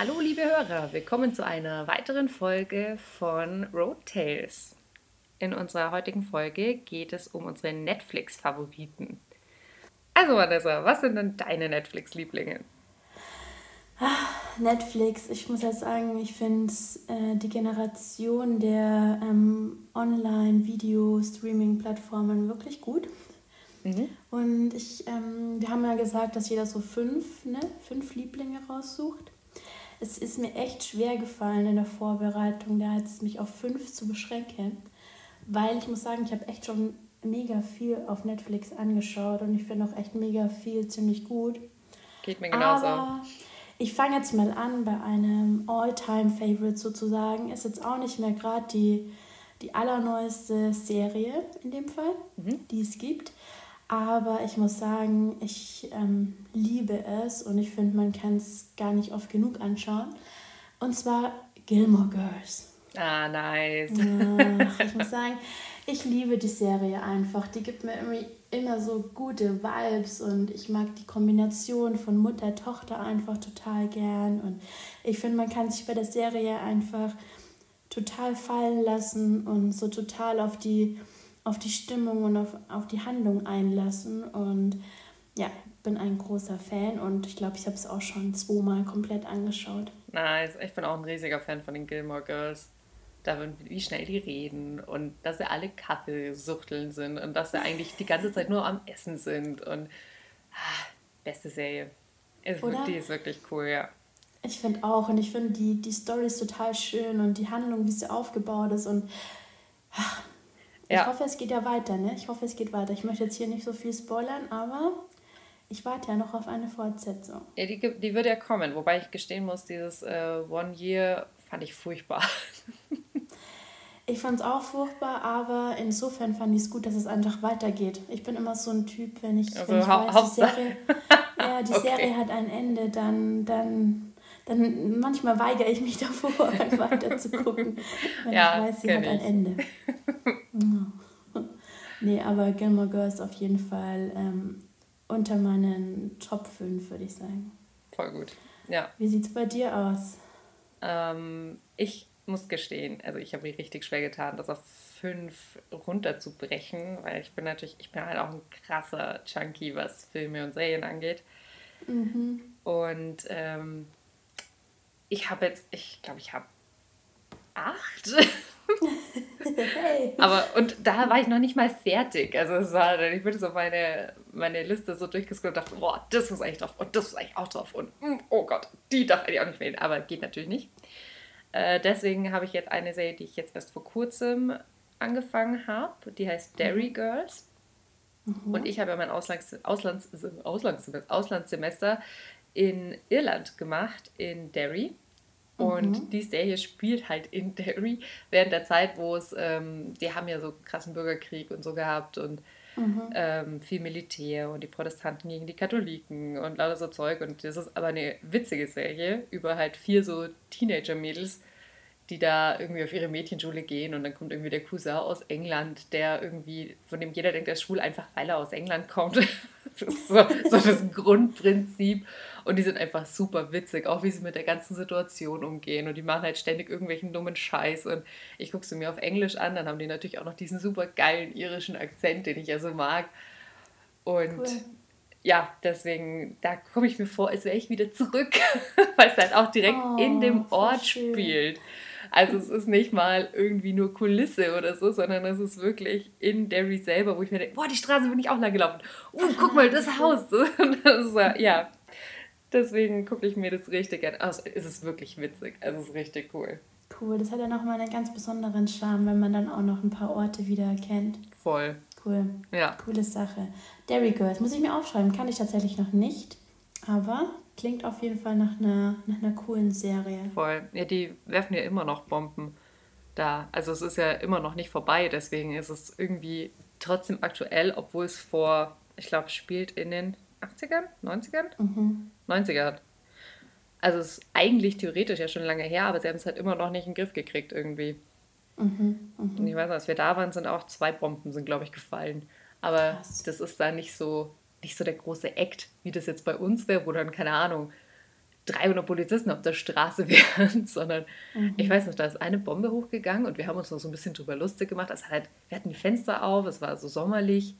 Hallo liebe Hörer, willkommen zu einer weiteren Folge von Road Tales. In unserer heutigen Folge geht es um unsere Netflix-Favoriten. Also Vanessa, was sind denn deine Netflix-Lieblinge? Netflix, ich muss ja sagen, ich finde äh, die Generation der ähm, Online-Video-Streaming-Plattformen wirklich gut. Mhm. Und ich, ähm, wir haben ja gesagt, dass jeder so fünf, ne, fünf Lieblinge raussucht. Es ist mir echt schwer gefallen in der Vorbereitung, da jetzt mich auf fünf zu beschränken, weil ich muss sagen, ich habe echt schon mega viel auf Netflix angeschaut und ich finde auch echt mega viel ziemlich gut. Geht mir genauso. Aber ich fange jetzt mal an bei einem All-Time-Favorite sozusagen. Ist jetzt auch nicht mehr gerade die, die allerneueste Serie in dem Fall, mhm. die es gibt. Aber ich muss sagen, ich ähm, liebe es und ich finde, man kann es gar nicht oft genug anschauen. Und zwar Gilmore Girls. Ah, nice. Ja, ich muss sagen, ich liebe die Serie einfach. Die gibt mir irgendwie immer so gute Vibes und ich mag die Kombination von Mutter, Tochter einfach total gern. Und ich finde, man kann sich bei der Serie einfach total fallen lassen und so total auf die auf die Stimmung und auf, auf die Handlung einlassen. Und ja, bin ein großer Fan und ich glaube, ich habe es auch schon zweimal komplett angeschaut. Nice, ich bin auch ein riesiger Fan von den Gilmore Girls. Da, wie schnell die reden und dass sie alle Kaffeesuchteln sind und dass sie eigentlich die ganze Zeit nur am Essen sind. Und ah, beste Serie. Ist, die ist wirklich cool, ja. Ich finde auch und ich finde die, die Story ist total schön und die Handlung, wie sie aufgebaut ist und ja. Ich hoffe, es geht ja weiter, ne? Ich hoffe, es geht weiter. Ich möchte jetzt hier nicht so viel spoilern, aber ich warte ja noch auf eine Fortsetzung. Ja, die, die wird ja kommen, wobei ich gestehen muss, dieses äh, One Year fand ich furchtbar. ich fand es auch furchtbar, aber insofern fand ich es gut, dass es einfach weitergeht. Ich bin immer so ein Typ, wenn ich, also, wenn ich weiß, die Serie, ja, die okay. Serie hat ein Ende, dann, dann dann manchmal weigere ich mich davor, weiter zu gucken, wenn ja, ich weiß, sie hat ein Ende. nee, aber Gilmore Girls auf jeden Fall ähm, unter meinen Top 5, würde ich sagen. Voll gut, ja. Wie sieht es bei dir aus? Ähm, ich muss gestehen, also ich habe mir richtig schwer getan, das auf 5 runterzubrechen, weil ich bin natürlich, ich bin halt auch ein krasser Chunky, was Filme und Serien angeht. Mhm. Und ähm, ich habe jetzt, ich glaube, ich habe acht. hey. Aber und da war ich noch nicht mal fertig. Also es war, ich bin so meine, meine Liste so durchgescrollt und dachte, boah, das muss eigentlich drauf und das muss eigentlich auch drauf und mm, oh Gott, die darf eigentlich auch nicht fehlen. Aber geht natürlich nicht. Äh, deswegen habe ich jetzt eine Serie, die ich jetzt erst vor kurzem angefangen habe. Die heißt Dairy mhm. Girls. Mhm. Und ich habe ja mein Auslands, Auslands, Auslands, Auslandssemester in Irland gemacht, in Derry. Und mhm. die Serie spielt halt in Derry während der Zeit, wo es, ähm, die haben ja so krassen Bürgerkrieg und so gehabt und mhm. ähm, viel Militär und die Protestanten gegen die Katholiken und lauter so Zeug. Und das ist aber eine witzige Serie über halt vier so Teenager-Mädels, die da irgendwie auf ihre Mädchenschule gehen und dann kommt irgendwie der Cousin aus England, der irgendwie, von dem jeder denkt, er ist schwul, einfach weil er aus England kommt. Das ist so, so das Grundprinzip. Und die sind einfach super witzig, auch wie sie mit der ganzen Situation umgehen. Und die machen halt ständig irgendwelchen dummen Scheiß. Und ich gucke sie mir auf Englisch an, dann haben die natürlich auch noch diesen super geilen irischen Akzent, den ich ja so mag. Und cool. ja, deswegen, da komme ich mir vor, als wäre ich wieder zurück, weil es halt auch direkt oh, in dem Ort spielt. Also es ist nicht mal irgendwie nur Kulisse oder so, sondern es ist wirklich in Derry selber, wo ich mir denke, boah, die Straße bin ich auch lang gelaufen. Oh, guck mal, das Haus. Das ist, ja, Deswegen gucke ich mir das richtig an. Also, es ist wirklich witzig. Also, es ist richtig cool. Cool. Das hat ja nochmal einen ganz besonderen Charme, wenn man dann auch noch ein paar Orte wieder kennt. Voll. Cool. Ja. Coole Sache. Derry Girls. Muss ich mir aufschreiben. Kann ich tatsächlich noch nicht. Aber klingt auf jeden Fall nach einer, nach einer coolen Serie. Voll. Ja, die werfen ja immer noch Bomben da. Also, es ist ja immer noch nicht vorbei. Deswegen ist es irgendwie trotzdem aktuell, obwohl es vor, ich glaube, spielt in den 80ern, 90ern? Mhm. 90er. Also es ist eigentlich theoretisch ja schon lange her, aber sie haben es halt immer noch nicht in den Griff gekriegt irgendwie. Mhm, mh. Und ich weiß noch, als wir da waren, sind auch zwei Bomben, sind glaube ich gefallen. Aber Krass. das ist da nicht so, nicht so der große Act, wie das jetzt bei uns wäre, wo dann, keine Ahnung, 300 Polizisten auf der Straße wären, sondern mhm. ich weiß noch, da ist eine Bombe hochgegangen und wir haben uns noch so ein bisschen drüber lustig gemacht. Also halt, wir hatten die Fenster auf, es war so sommerlich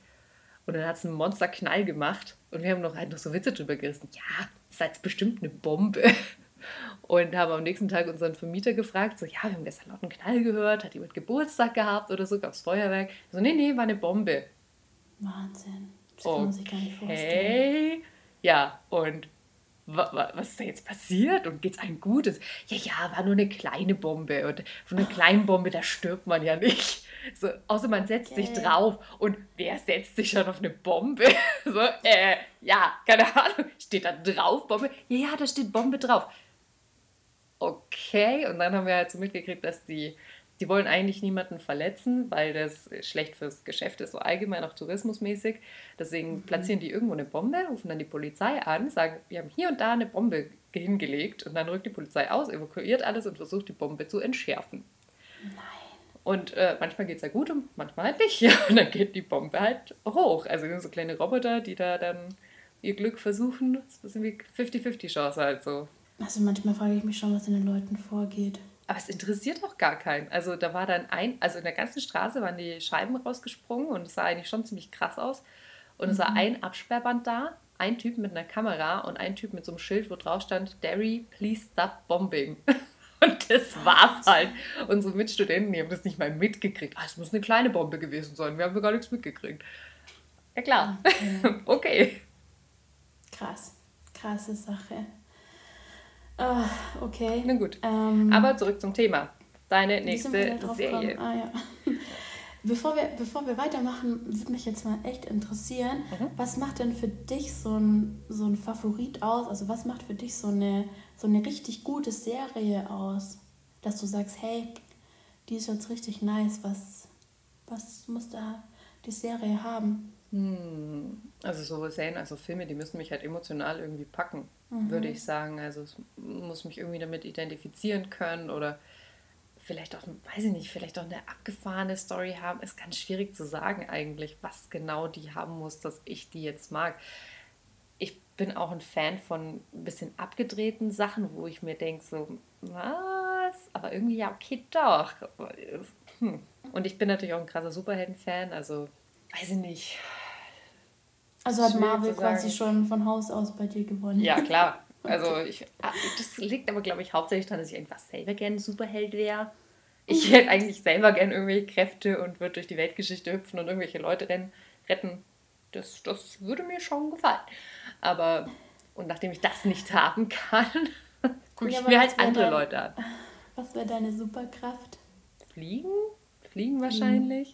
und dann hat es einen Monsterknall gemacht und wir haben noch halt noch so Witze drüber gerissen. Ja, das ist jetzt bestimmt eine Bombe. Und haben am nächsten Tag unseren Vermieter gefragt, so, ja, wir haben gestern laut einen Knall gehört, hat jemand Geburtstag gehabt oder so, gab es Feuerwerk. So, nee, nee, war eine Bombe. Wahnsinn. Das kann man sich gar nicht vorstellen. Ja, und was ist da jetzt passiert und geht's einem gut? ja, ja, war nur eine kleine Bombe und von einer kleinen Bombe, da stirbt man ja nicht. So, außer man setzt okay. sich drauf und wer setzt sich schon auf eine Bombe? So, äh, ja, keine Ahnung, steht da drauf Bombe? Ja, ja, da steht Bombe drauf. Okay, und dann haben wir halt so mitgekriegt, dass die die wollen eigentlich niemanden verletzen, weil das schlecht fürs Geschäft ist, so allgemein auch tourismusmäßig. Deswegen mhm. platzieren die irgendwo eine Bombe, rufen dann die Polizei an, sagen, wir haben hier und da eine Bombe hingelegt und dann rückt die Polizei aus, evakuiert alles und versucht die Bombe zu entschärfen. Nein. Und äh, manchmal geht es ja gut und manchmal halt nicht. Ja, und dann geht die Bombe halt hoch. Also so kleine Roboter, die da dann ihr Glück versuchen. Das ist ein bisschen wie 50-50 Chance halt so. Also manchmal frage ich mich schon, was in den Leuten vorgeht. Aber es interessiert auch gar keinen. Also da war dann ein, also in der ganzen Straße waren die Scheiben rausgesprungen und es sah eigentlich schon ziemlich krass aus. Und mhm. es war mhm. ein Absperrband da, ein Typ mit einer Kamera und ein Typ mit so einem Schild, wo drauf stand, Derry, please stop bombing. Und das war's halt. Unsere Mitstudenten, die haben das nicht mal mitgekriegt. Ah, es muss eine kleine Bombe gewesen sein. Wir haben gar nichts mitgekriegt. Ja klar. Okay. okay. Krass. Krasse Sache. Ah, okay. Na gut. Ähm, Aber zurück zum Thema. Deine nächste Serie. Ah, ja. Bevor wir, bevor wir weitermachen, würde mich jetzt mal echt interessieren, mhm. was macht denn für dich so ein, so ein Favorit aus? Also was macht für dich so eine, so eine richtig gute Serie aus? Dass du sagst, hey, die ist jetzt richtig nice, was, was muss da die Serie haben? Hm. Also so Serien, also Filme, die müssen mich halt emotional irgendwie packen, mhm. würde ich sagen. Also es muss mich irgendwie damit identifizieren können oder vielleicht auch, weiß ich nicht, vielleicht auch eine abgefahrene Story haben. Ist ganz schwierig zu sagen eigentlich, was genau die haben muss, dass ich die jetzt mag. Ich bin auch ein Fan von ein bisschen abgedrehten Sachen, wo ich mir denke, so, was? Aber irgendwie ja, okay, doch. Hm. Und ich bin natürlich auch ein krasser Superhelden-Fan, also weiß ich nicht. Also hat Marvel quasi schon von Haus aus bei dir gewonnen. Ja, klar. Also ich, ah, das liegt aber, glaube ich, hauptsächlich daran, dass ich einfach selber gerne Superheld wäre. Ich hätte eigentlich selber gerne irgendwelche Kräfte und würde durch die Weltgeschichte hüpfen und irgendwelche Leute rennen, retten. Das, das würde mir schon gefallen. Aber, und nachdem ich das nicht haben kann, gucke ich ja, mir halt andere dein, Leute an. Was wäre deine Superkraft? Fliegen? Fliegen wahrscheinlich.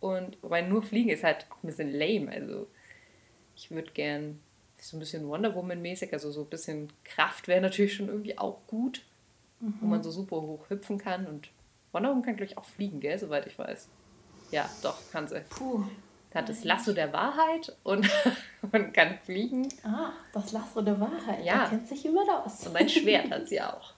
Mhm. Und wobei nur Fliegen ist halt ein bisschen lame. Also ich würde gern so ein bisschen Wonder Woman-mäßig, also so ein bisschen Kraft wäre natürlich schon irgendwie auch gut, mhm. wo man so super hoch hüpfen kann. Und Wonder Woman kann, glaube ich, auch fliegen, gell, soweit ich weiß. Ja, doch, kann sie. Puh. Hat das Lasso der Wahrheit und, und kann fliegen. Ah, das Lasso der Wahrheit. Ja. Da kennt sich jemand aus. Und ein Schwert hat sie auch.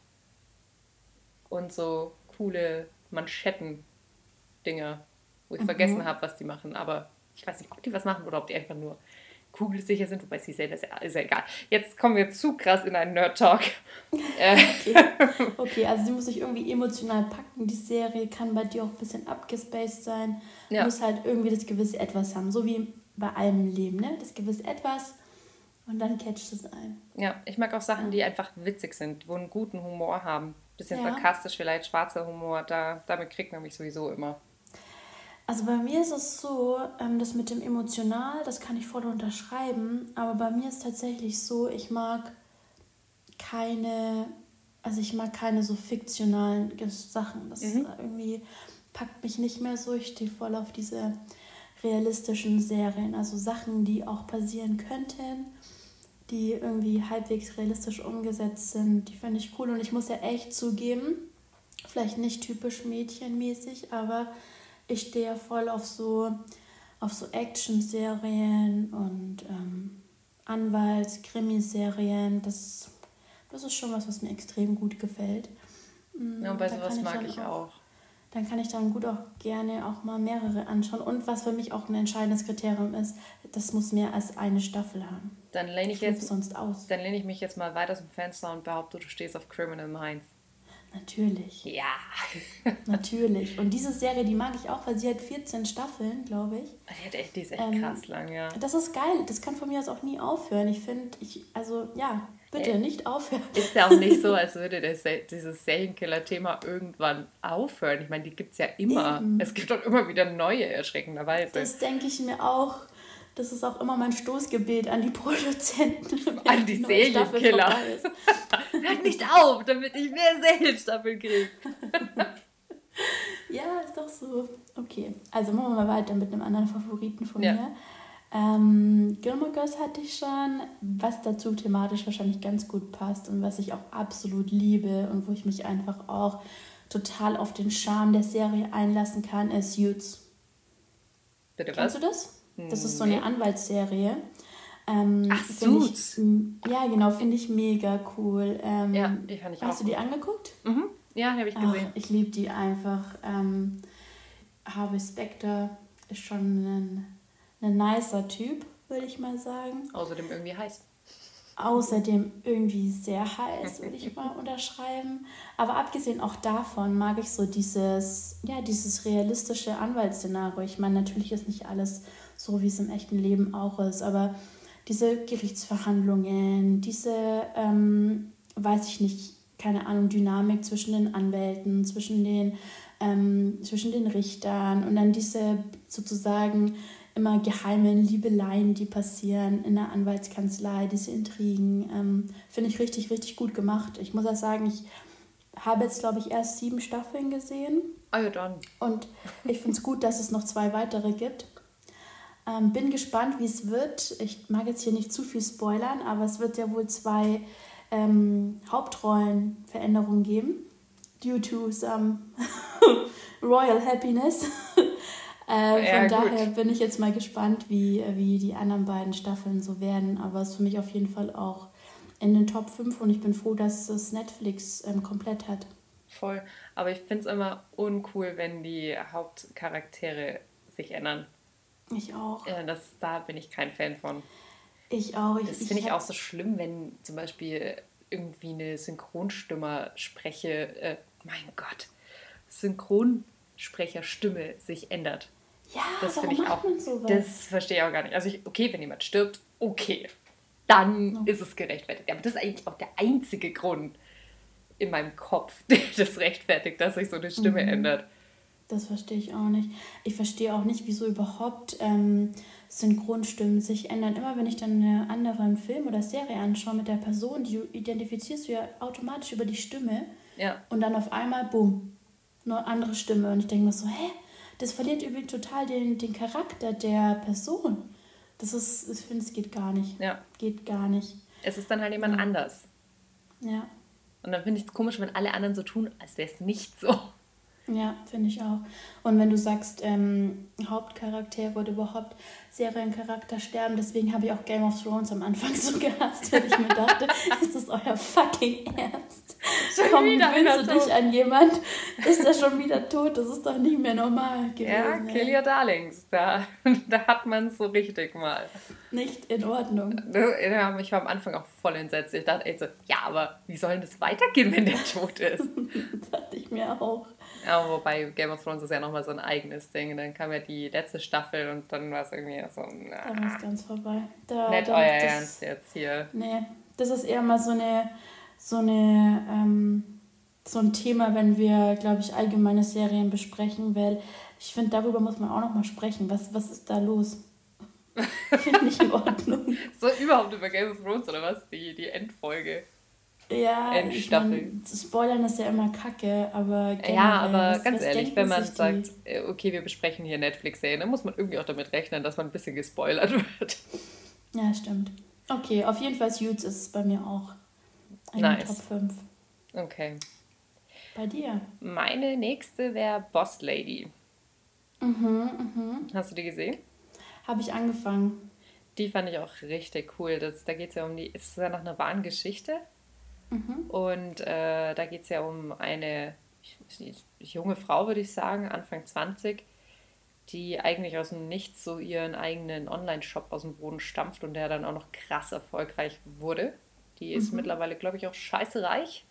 Und so coole Manschetten-Dinger, wo ich mhm. vergessen habe, was die machen. Aber ich weiß nicht, ob die was machen oder ob die einfach nur kugelsicher sind, wobei sie selber ist ja, ist ja egal. Jetzt kommen wir zu krass in einen Nerd-Talk. Äh. okay. okay, also sie muss sich irgendwie emotional packen. Die Serie kann bei dir auch ein bisschen abgespaced sein. Ja. Muss halt irgendwie das gewisse Etwas haben, so wie bei allem Leben, ne? Das gewisse Etwas und dann catcht es ein. Ja, ich mag auch Sachen, die einfach witzig sind, wo einen guten Humor haben. Bisschen ja. sarkastisch, vielleicht schwarzer Humor, da, damit kriegt man mich sowieso immer. Also bei mir ist es so, ähm, das mit dem emotional, das kann ich voll unterschreiben, aber bei mir ist tatsächlich so, ich mag keine, also ich mag keine so fiktionalen Sachen. Das mhm. irgendwie packt mich nicht mehr so. Ich stehe voll auf diese realistischen Serien, also Sachen, die auch passieren könnten, die irgendwie halbwegs realistisch umgesetzt sind. Die finde ich cool und ich muss ja echt zugeben, vielleicht nicht typisch mädchenmäßig, aber ich stehe voll auf so, auf so Action-Serien und ähm, Anwalts-Krimiserien. Das, das ist schon was, was mir extrem gut gefällt. Mm, ja, und weißt du, was mag ich auch? dann kann ich dann gut auch gerne auch mal mehrere anschauen. Und was für mich auch ein entscheidendes Kriterium ist, das muss mehr als eine Staffel haben. Dann lehne ich, jetzt, sonst aus. Dann lehne ich mich jetzt mal weiter zum Fenster und behaupte, du stehst auf Criminal Minds. Natürlich. Ja. Natürlich. Und diese Serie, die mag ich auch, weil sie hat 14 Staffeln, glaube ich. Die, hat echt, die ist echt ähm, krass lang, ja. Das ist geil. Das kann von mir aus auch nie aufhören. Ich finde, ich, also ja, bitte äh, nicht aufhören. Ist ja auch nicht so, als würde das, dieses Serienkiller-Thema irgendwann aufhören. Ich meine, die gibt es ja immer. Eben. Es gibt auch immer wieder neue, erschreckenderweise. Das denke ich mir auch. Das ist auch immer mein Stoßgebet an die Produzenten. An die Serienkiller. Hört nicht auf, damit ich mehr Serienstaffeln kriege. ja, ist doch so. Okay, also machen wir mal weiter mit einem anderen Favoriten von ja. mir. Ähm, Gilmore Girls hatte ich schon, was dazu thematisch wahrscheinlich ganz gut passt und was ich auch absolut liebe und wo ich mich einfach auch total auf den Charme der Serie einlassen kann, ist Suits. Bitte was? Kennst du das? Das ist so eine Anwaltsserie. Ähm, Ach, Suits. Ich, ja, genau, finde ich mega cool. Ähm, ja, die fand ich hast auch. Hast du die angeguckt? Mhm. Ja, habe ich gesehen. Ach, ich liebe die einfach. Ähm, Harvey Specter ist schon ein, ein nicer Typ, würde ich mal sagen. Außerdem irgendwie heiß. Außerdem irgendwie sehr heiß, würde ich mal unterschreiben. Aber abgesehen auch davon mag ich so dieses, ja, dieses realistische Anwaltsszenario. Ich meine, natürlich ist nicht alles so wie es im echten Leben auch ist. Aber diese Gerichtsverhandlungen, diese, ähm, weiß ich nicht, keine Ahnung, Dynamik zwischen den Anwälten, zwischen den, ähm, zwischen den Richtern und dann diese sozusagen immer geheimen Liebeleien, die passieren in der Anwaltskanzlei, diese Intrigen, ähm, finde ich richtig, richtig gut gemacht. Ich muss auch sagen, ich habe jetzt, glaube ich, erst sieben Staffeln gesehen. Ah ja, dann. Und ich finde es gut, dass es noch zwei weitere gibt. Ähm, bin gespannt, wie es wird. Ich mag jetzt hier nicht zu viel spoilern, aber es wird ja wohl zwei ähm, Hauptrollenveränderungen geben. Due to some royal happiness. äh, ja, von daher gut. bin ich jetzt mal gespannt, wie, wie die anderen beiden Staffeln so werden. Aber es ist für mich auf jeden Fall auch in den Top 5 und ich bin froh, dass es Netflix ähm, komplett hat. Voll. Aber ich finde es immer uncool, wenn die Hauptcharaktere sich ändern. Ich auch. Ja, das, da bin ich kein Fan von. Ich auch. Ich, das finde ich, ich auch so schlimm, wenn zum Beispiel irgendwie eine Synchronstimmer spreche. Äh, mein Gott, Synchronsprecherstimme sich ändert. Ja, das finde ich auch. Das verstehe ich auch gar nicht. Also ich, okay, wenn jemand stirbt, okay, dann no. ist es gerechtfertigt. Aber das ist eigentlich auch der einzige Grund in meinem Kopf, der das rechtfertigt, dass sich so eine Stimme mhm. ändert. Das verstehe ich auch nicht. Ich verstehe auch nicht, wieso überhaupt ähm, Synchronstimmen sich ändern. Immer wenn ich dann einen anderen Film oder Serie anschaue mit der Person, die identifizierst du ja automatisch über die Stimme. Ja. Und dann auf einmal, bumm, eine andere Stimme. Und ich denke mir so, hä? Das verliert übrigens total den, den Charakter der Person. Das ist, ich finde, es geht gar nicht. Ja. Geht gar nicht. Es ist dann halt jemand ja. anders. Ja. Und dann finde ich es komisch, wenn alle anderen so tun, als wäre es nicht so. Ja, finde ich auch. Und wenn du sagst, ähm, Hauptcharaktere oder überhaupt Seriencharakter sterben, deswegen habe ich auch Game of Thrones am Anfang so gehasst, weil ich mir dachte, ist das euer fucking Ernst? Schon Komm, wieder gewöhnst du dich an jemand, ist er schon wieder tot? Das ist doch nicht mehr normal gewesen. Ja, Kill Your Darlings, da, da hat man es so richtig mal. Nicht in Ordnung. Ja, ich war am Anfang auch voll entsetzt. Ich dachte echt so, ja, aber wie soll denn das weitergehen, wenn der tot ist? das dachte ich mir auch. Ja, wobei Game of Thrones ist ja nochmal so ein eigenes Ding. Dann kam ja die letzte Staffel und dann war es irgendwie so. Na, dann ist ganz vorbei. Da, nicht da, euer das, Ernst jetzt hier. Nee, das ist eher mal so eine, so eine, ähm, so ein Thema, wenn wir, glaube ich, allgemeine Serien besprechen, weil ich finde, darüber muss man auch nochmal sprechen. Was, was ist da los? Finde ich in Ordnung. so überhaupt über Game of Thrones oder was? Die, die Endfolge. Ja, ich mein, Spoilern ist ja immer kacke, aber generell, Ja, aber ganz ehrlich, wenn man sagt, äh, okay, wir besprechen hier Netflix-Serien, dann muss man irgendwie auch damit rechnen, dass man ein bisschen gespoilert wird. Ja, stimmt. Okay, auf jeden Fall Suits ist es bei mir auch. Eine nice. Top 5. Okay. Bei dir? Meine nächste wäre Boss Lady. Mhm, mhm. Hast du die gesehen? Habe ich angefangen. Die fand ich auch richtig cool. Das, da geht es ja um die, ist ja noch eine wahren Geschichte. Mhm. Und äh, da geht es ja um eine junge Frau, würde ich sagen, Anfang 20, die eigentlich aus dem Nichts so ihren eigenen Online-Shop aus dem Boden stampft und der dann auch noch krass erfolgreich wurde. Die ist mhm. mittlerweile, glaube ich, auch scheiße reich.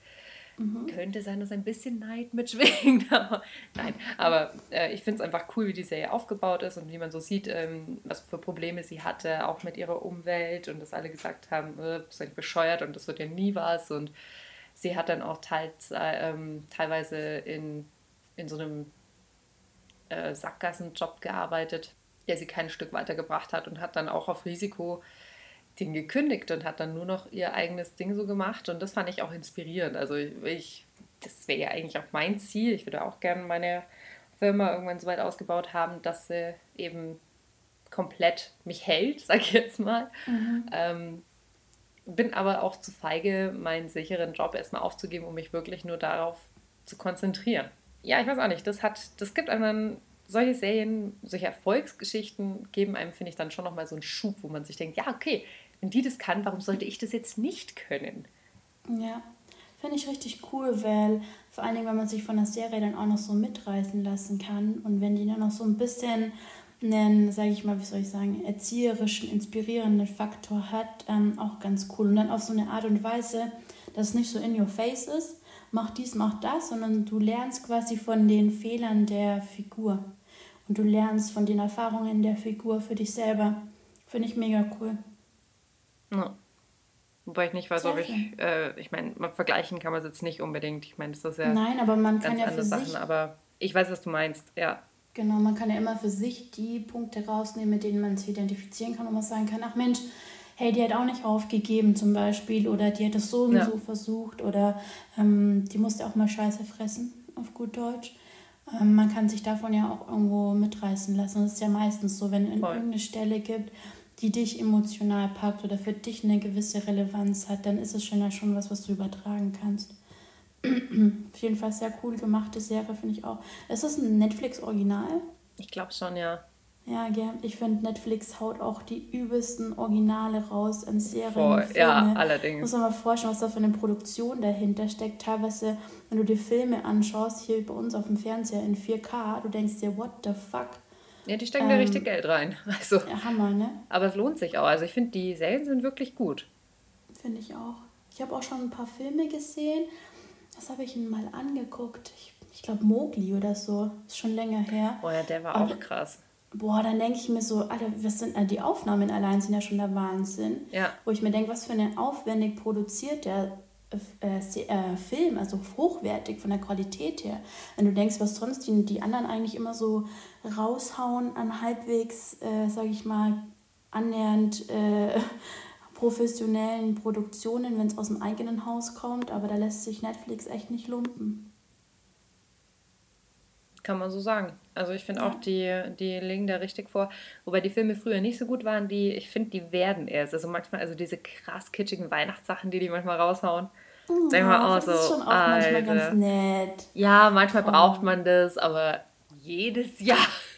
Mhm. Könnte sein, dass ein bisschen Neid mitschwingt, nein. Aber äh, ich finde es einfach cool, wie die Serie aufgebaut ist und wie man so sieht, ähm, was für Probleme sie hatte, auch mit ihrer Umwelt und dass alle gesagt haben, äh, bist du bescheuert und das wird ja nie was. Und sie hat dann auch teils, äh, ähm, teilweise in, in so einem äh, Sackgassenjob gearbeitet, der sie kein Stück weitergebracht hat und hat dann auch auf Risiko den gekündigt und hat dann nur noch ihr eigenes Ding so gemacht. Und das fand ich auch inspirierend. Also ich, das wäre ja eigentlich auch mein Ziel. Ich würde auch gerne meine Firma irgendwann so weit ausgebaut haben, dass sie eben komplett mich hält, sag ich jetzt mal. Mhm. Ähm, bin aber auch zu feige, meinen sicheren Job erstmal aufzugeben, um mich wirklich nur darauf zu konzentrieren. Ja, ich weiß auch nicht. Das hat, das gibt einem dann solche Serien, solche Erfolgsgeschichten geben einem, finde ich, dann schon nochmal so einen Schub, wo man sich denkt, ja, okay, wenn die das kann, warum sollte ich das jetzt nicht können? Ja, finde ich richtig cool, weil vor allen Dingen, wenn man sich von der Serie dann auch noch so mitreißen lassen kann und wenn die dann noch so ein bisschen einen, sage ich mal, wie soll ich sagen, erzieherischen, inspirierenden Faktor hat, ähm, auch ganz cool. Und dann auf so eine Art und Weise, dass es nicht so in your face ist, mach dies, mach das, sondern du lernst quasi von den Fehlern der Figur. Und du lernst von den Erfahrungen der Figur für dich selber. Finde ich mega cool. Ja. Wobei ich nicht weiß, Sehr ob ich, äh, ich meine, vergleichen kann man es jetzt nicht unbedingt. Ich meine, das ist ja Nein, aber man kann ja für Sachen, sich, aber ich weiß, was du meinst, ja. Genau, man kann ja immer für sich die Punkte rausnehmen, mit denen man sich identifizieren kann und man sagen kann, ach Mensch, hey, die hat auch nicht aufgegeben zum Beispiel oder die hat es so und ja. so versucht oder ähm, die musste auch mal Scheiße fressen, auf gut Deutsch. Ähm, man kann sich davon ja auch irgendwo mitreißen lassen. Das ist ja meistens so, wenn es irgendeine Stelle gibt, die dich emotional packt oder für dich eine gewisse Relevanz hat, dann ist es schon ja schon was, was du übertragen kannst. Auf jeden Fall sehr cool gemachte Serie, finde ich auch. Ist das ein Netflix-Original? Ich glaube schon, ja. Ja, gern. Ich finde, Netflix haut auch die übelsten Originale raus an Serien. Voll, Filme. ja, allerdings. Muss man mal vorstellen, was da für eine Produktion dahinter steckt. Teilweise, wenn du dir Filme anschaust, hier bei uns auf dem Fernseher in 4K, du denkst dir, what the fuck? Ja, die stecken ähm, da richtig Geld rein. Also, ja, Hammer, ne? Aber es lohnt sich auch. Also ich finde, die Serien sind wirklich gut. Finde ich auch. Ich habe auch schon ein paar Filme gesehen. Was habe ich mir mal angeguckt? Ich, ich glaube Mowgli oder so. Ist schon länger her. Oh ja, der war Aber, auch krass. Boah, dann denke ich mir so, Alter, was sind, äh, die Aufnahmen allein sind ja schon der Wahnsinn. Ja. Wo ich mir denke, was für eine aufwendig produziert der äh, äh, Film, also hochwertig von der Qualität her. Wenn du denkst, was sonst die, die anderen eigentlich immer so raushauen an halbwegs, äh, sage ich mal, annähernd äh, professionellen Produktionen, wenn es aus dem eigenen Haus kommt, aber da lässt sich Netflix echt nicht lumpen. Kann man so sagen. Also ich finde ja. auch, die, die legen da richtig vor. Wobei die Filme früher nicht so gut waren, die, ich finde, die werden erst. Also manchmal, also diese krass kitschigen Weihnachtssachen, die die manchmal raushauen. Oh, Sag mal auch so. Das ist schon auch Alter. manchmal ganz nett. Ja, manchmal oh. braucht man das, aber jedes Jahr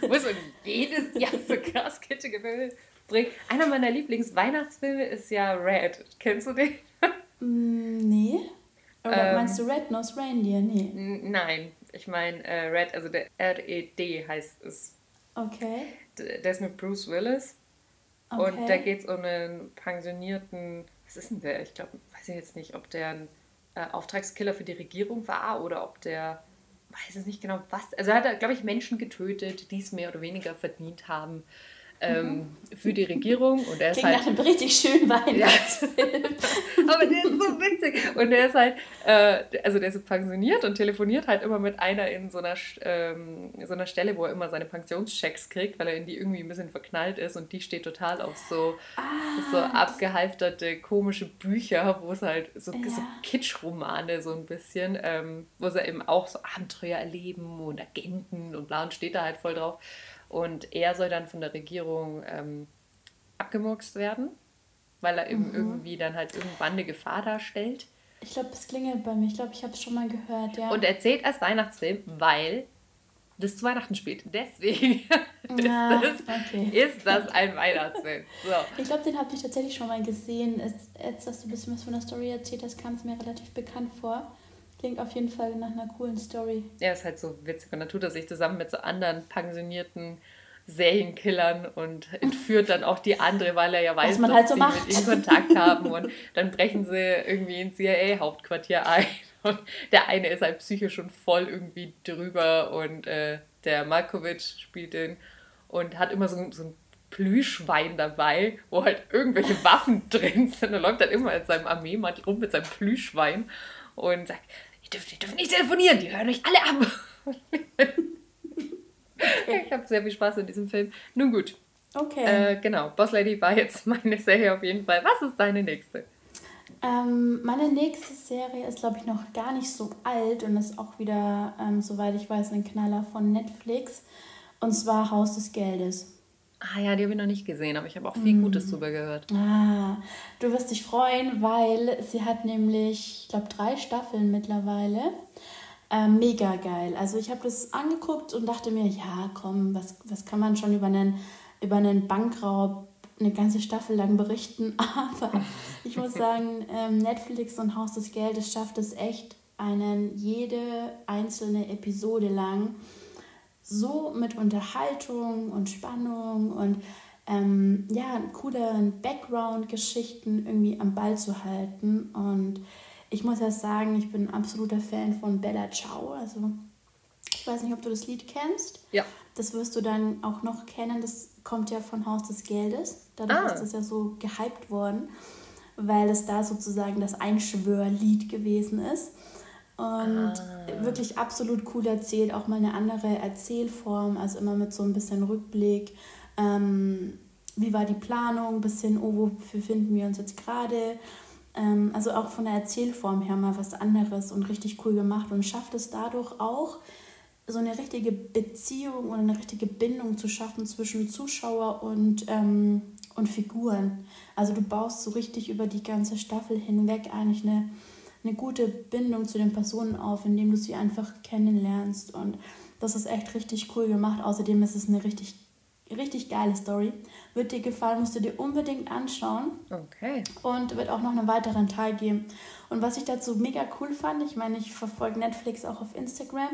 muss man jedes Jahr so krass kitschige Filme bringen. Einer meiner Lieblings-Weihnachtsfilme ist ja Red. Kennst du den? Mm, nee. Oder ähm, meinst du Red Nose Reindeer? Nee. Nein, ich meine äh, Red, also der R-E-D heißt es. Okay. Der ist mit Bruce Willis. Okay. Und da geht es um einen pensionierten, was ist denn der? Ich glaube, weiß ich jetzt nicht, ob der ein äh, Auftragskiller für die Regierung war oder ob der, weiß es nicht genau was. Also er hat, glaube ich, Menschen getötet, die es mehr oder weniger verdient haben ähm, mhm. für die Regierung. Und er ist Klingt halt, nach einem richtig schönen Weihnachtsfilm. Ja. Aber der ist so witzig. Und der ist halt, äh, also der ist pensioniert und telefoniert halt immer mit einer in so einer, ähm, so einer Stelle, wo er immer seine Pensionschecks kriegt, weil er in die irgendwie ein bisschen verknallt ist und die steht total auf so, ah. so abgehalfterte, komische Bücher, wo es halt so, ja. so Kitschromane so ein bisschen, ähm, wo sie eben auch so Abenteuer erleben und Agenten und bla und steht da halt voll drauf. Und er soll dann von der Regierung ähm, abgemurkst werden, weil er eben mhm. irgendwie dann halt irgendwann eine Gefahr darstellt. Ich glaube, es klingelt bei mir. Ich glaube, ich habe es schon mal gehört, ja. Und er zählt als Weihnachtsfilm, weil das zu Weihnachten spielt. Deswegen ja, ist, das, okay. ist, das, ein Weihnachtsfilm. So. Ich glaube, den habe ich tatsächlich schon mal gesehen. Jetzt, dass du ein bisschen was von der Story erzählt hast, kam es mir relativ bekannt vor. Klingt auf jeden Fall nach einer coolen Story. Ja, ist halt so witzig. Und dann tut er sich zusammen mit so anderen pensionierten Serienkillern und entführt dann auch die andere, weil er ja weiß, dass halt so sie macht. mit ihm Kontakt haben. Und dann brechen sie irgendwie ins CIA-Hauptquartier ein. Und der eine ist halt psychisch schon voll irgendwie drüber und äh, der Malkovic spielt den und hat immer so, so ein Plüschwein dabei, wo halt irgendwelche Waffen drin sind. Er läuft dann immer in seinem Armeemantel rum mit seinem Plüschwein und sagt, ihr dürft, ihr dürft nicht telefonieren, die hören euch alle ab. ich habe sehr viel Spaß in diesem Film. Nun gut. Okay. Äh, genau, Boss Lady war jetzt meine Serie auf jeden Fall. Was ist deine nächste? Ähm, meine nächste Serie ist, glaube ich, noch gar nicht so alt und ist auch wieder, ähm, soweit ich weiß, ein Knaller von Netflix. Und zwar Haus des Geldes. Ah ja, die habe ich noch nicht gesehen, aber ich habe auch viel mm. Gutes drüber gehört. Ah, du wirst dich freuen, weil sie hat nämlich, ich glaube, drei Staffeln mittlerweile. Äh, mega geil. Also ich habe das angeguckt und dachte mir, ja, komm, was, was kann man schon über einen, über einen Bankraub eine ganze Staffel lang berichten. Aber ich muss sagen, ähm, Netflix und Haus des Geldes schafft es echt, einen jede einzelne Episode lang so mit Unterhaltung und Spannung und ähm, ja, coolen Background-Geschichten irgendwie am Ball zu halten. Und ich muss ja sagen, ich bin ein absoluter Fan von Bella Ciao. Also ich weiß nicht, ob du das Lied kennst. Ja. Das wirst du dann auch noch kennen. Das kommt ja von Haus des Geldes. Dadurch ah. ist das ja so gehypt worden, weil es da sozusagen das Einschwörlied gewesen ist. Und ah. wirklich absolut cool erzählt, auch mal eine andere Erzählform, also immer mit so ein bisschen Rückblick. Ähm, wie war die Planung, bis hin, oh, wofür finden wir uns jetzt gerade? Ähm, also auch von der Erzählform her mal was anderes und richtig cool gemacht und schafft es dadurch auch, so eine richtige Beziehung und eine richtige Bindung zu schaffen zwischen Zuschauer und, ähm, und Figuren. Also du baust so richtig über die ganze Staffel hinweg eigentlich eine eine gute Bindung zu den Personen auf, indem du sie einfach kennenlernst. Und das ist echt richtig cool gemacht. Außerdem ist es eine richtig, richtig geile Story. Wird dir gefallen, musst du dir unbedingt anschauen. Okay. Und wird auch noch einen weiteren Teil geben. Und was ich dazu mega cool fand, ich meine, ich verfolge Netflix auch auf Instagram.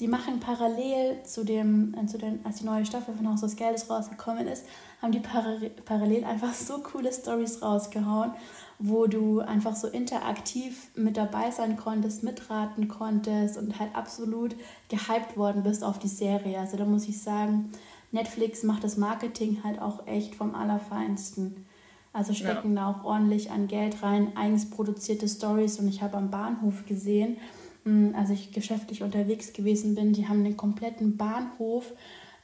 Die machen parallel zu dem, äh, zu den, als die neue Staffel von Haus des Geldes rausgekommen ist, haben die parallel einfach so coole Stories rausgehauen wo du einfach so interaktiv mit dabei sein konntest, mitraten konntest und halt absolut gehypt worden bist auf die Serie. Also da muss ich sagen, Netflix macht das Marketing halt auch echt vom Allerfeinsten. Also stecken ja. da auch ordentlich an Geld rein, eigens produzierte Stories und ich habe am Bahnhof gesehen, hm, als ich geschäftlich unterwegs gewesen bin, die haben den kompletten Bahnhof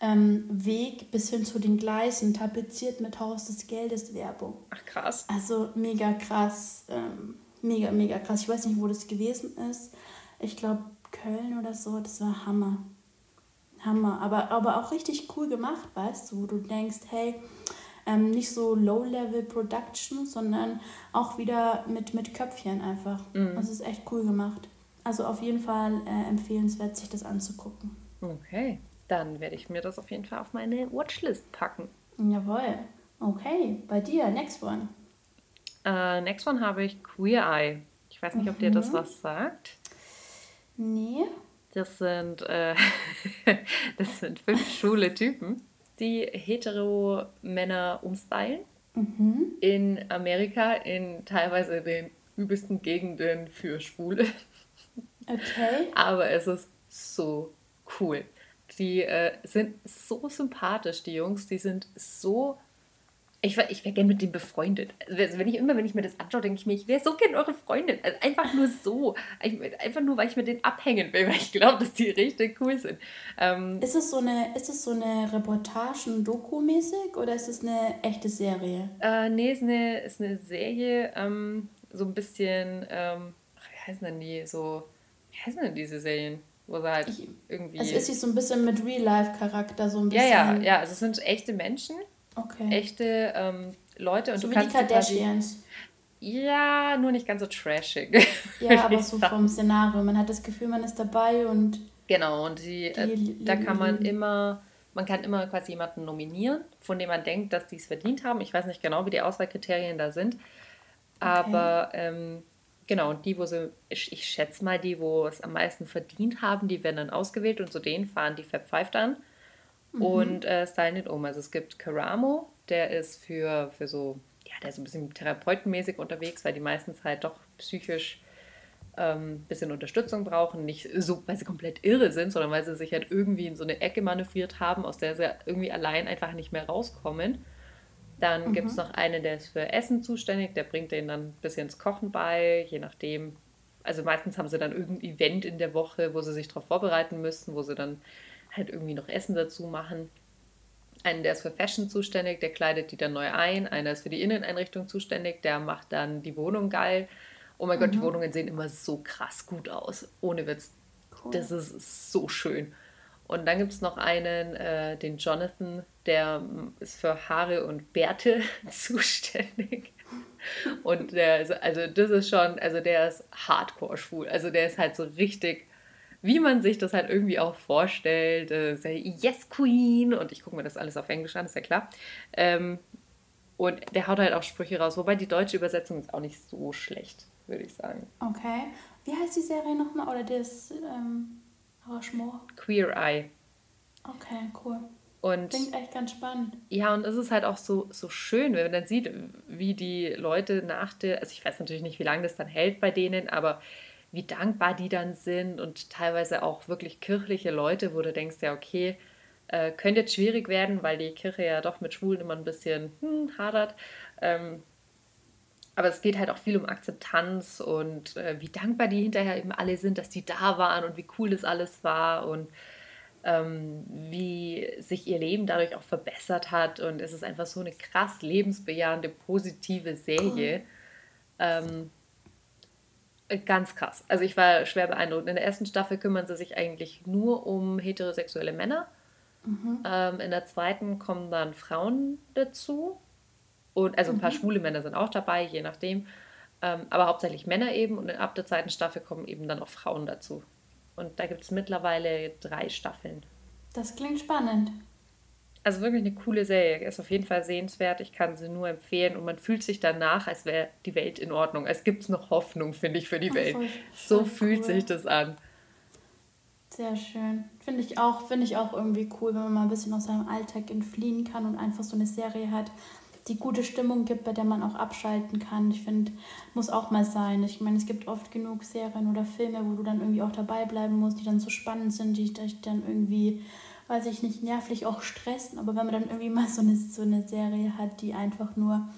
ähm, Weg bis hin zu den Gleisen tapeziert mit Haus des Geldes Werbung. Ach krass. Also mega krass, ähm, mega, mega krass. Ich weiß nicht, wo das gewesen ist. Ich glaube Köln oder so, das war Hammer. Hammer, aber, aber auch richtig cool gemacht, weißt du, wo du denkst, hey, ähm, nicht so Low-Level-Production, sondern auch wieder mit, mit Köpfchen einfach. Mhm. Das ist echt cool gemacht. Also auf jeden Fall äh, empfehlenswert, sich das anzugucken. Okay dann werde ich mir das auf jeden Fall auf meine Watchlist packen. Jawohl. Okay, bei dir, next one. Uh, next one habe ich Queer Eye. Ich weiß nicht, mhm. ob dir das mhm. was sagt. Nee. Das sind, äh, das sind fünf schwule Typen, die hetero Männer umstylen. Mhm. In Amerika, in teilweise den übelsten Gegenden für Schwule. Okay. Aber es ist so cool. Die äh, sind so sympathisch, die Jungs. Die sind so. Ich, ich wäre gerne mit denen befreundet. Also wenn ich immer, wenn ich mir das anschaue, denke ich mir, ich wäre so gerne eure Freundin. Also einfach nur so. Einfach nur, weil ich mit denen abhängen will, weil ich glaube, dass die richtig cool sind. Ähm, ist, es so eine, ist es so eine Reportagen-Doku-mäßig oder ist es eine echte Serie? Äh, nee, ist eine, ist eine Serie, ähm, so ein bisschen, ähm, wie heißen denn die? So, wie heißen denn diese Serien? Wo sie halt ich, irgendwie. Es ist sie so ein bisschen mit Real-Life-Charakter, so ein bisschen. Ja, ja, ja, also es sind echte Menschen. Okay. Echte ähm, Leute und so du wie kannst. Die Kardashians. ja, nur nicht ganz so trashig. Ja, aber so vom Szenario. Man hat das Gefühl, man ist dabei und. Genau, und die, die äh, da kann man immer. Man kann immer quasi jemanden nominieren, von dem man denkt, dass die es verdient haben. Ich weiß nicht genau, wie die Auswahlkriterien da sind. Aber okay. ähm, genau, und die, wo sie, ich, ich schätze mal, die, wo es am meisten verdient haben, die werden dann ausgewählt und zu denen fahren die Fab Five dann mhm. und äh, stylen den um. Also es gibt Karamo, der ist für, für so, ja, der ist ein bisschen therapeutenmäßig unterwegs, weil die meistens halt doch psychisch ein ähm, bisschen Unterstützung brauchen. Nicht so, weil sie komplett irre sind, sondern weil sie sich halt irgendwie in so eine Ecke manövriert haben, aus der sie irgendwie allein einfach nicht mehr rauskommen. Dann mhm. gibt es noch einen, der ist für Essen zuständig, der bringt denen dann ein bisschen ins Kochen bei, je nachdem. Also meistens haben sie dann irgendein Event in der Woche, wo sie sich darauf vorbereiten müssen, wo sie dann halt irgendwie noch Essen dazu machen. Einen, der ist für Fashion zuständig, der kleidet die dann neu ein. Einer ist für die Inneneinrichtung zuständig, der macht dann die Wohnung geil. Oh mein mhm. Gott, die mhm. Wohnungen sehen immer so krass gut aus. Ohne Witz. Cool. Das ist so schön. Und dann gibt es noch einen, äh, den Jonathan, der ist für Haare und Bärte zuständig. Und der ist, also das ist schon, also der ist hardcore schwul. Also der ist halt so richtig, wie man sich das halt irgendwie auch vorstellt. Äh, yes, Queen. Und ich gucke mir das alles auf Englisch an, ist ja klar. Ähm, und der haut halt auch Sprüche raus, wobei die deutsche Übersetzung ist auch nicht so schlecht, würde ich sagen. Okay. Wie heißt die Serie nochmal? Oder das ähm, Arrangement? Queer Eye. Okay, cool. Und, Klingt echt ganz spannend. Ja, und es ist halt auch so, so schön, wenn man dann sieht, wie die Leute nach der, also ich weiß natürlich nicht, wie lange das dann hält bei denen, aber wie dankbar die dann sind und teilweise auch wirklich kirchliche Leute, wo du denkst, ja, okay, äh, könnte jetzt schwierig werden, weil die Kirche ja doch mit Schwulen immer ein bisschen hm, hadert. Ähm, aber es geht halt auch viel um Akzeptanz und äh, wie dankbar die hinterher eben alle sind, dass die da waren und wie cool das alles war und ähm, wie sich ihr Leben dadurch auch verbessert hat. Und es ist einfach so eine krass lebensbejahende, positive Serie. Ähm, ganz krass. Also ich war schwer beeindruckt. In der ersten Staffel kümmern sie sich eigentlich nur um heterosexuelle Männer. Mhm. Ähm, in der zweiten kommen dann Frauen dazu. Und also ein paar mhm. schwule Männer sind auch dabei, je nachdem. Ähm, aber hauptsächlich Männer eben. Und ab der zweiten Staffel kommen eben dann auch Frauen dazu. Und da gibt es mittlerweile drei Staffeln. Das klingt spannend. Also wirklich eine coole Serie. Ist auf jeden Fall sehenswert. Ich kann sie nur empfehlen. Und man fühlt sich danach, als wäre die Welt in Ordnung. Es gibt noch Hoffnung, finde ich, für die Welt. Voll, so fühlt cool. sich das an. Sehr schön. Finde ich auch, finde ich auch irgendwie cool, wenn man mal ein bisschen aus seinem Alltag entfliehen kann und einfach so eine Serie hat, die gute Stimmung gibt, bei der man auch abschalten kann. Ich finde, muss auch mal sein. Ich meine, es gibt oft genug Serien oder Filme, wo du dann irgendwie auch dabei bleiben musst, die dann so spannend sind, die dich dann irgendwie, weiß ich nicht, nervlich auch stressen. Aber wenn man dann irgendwie mal so eine, so eine Serie hat, die einfach nur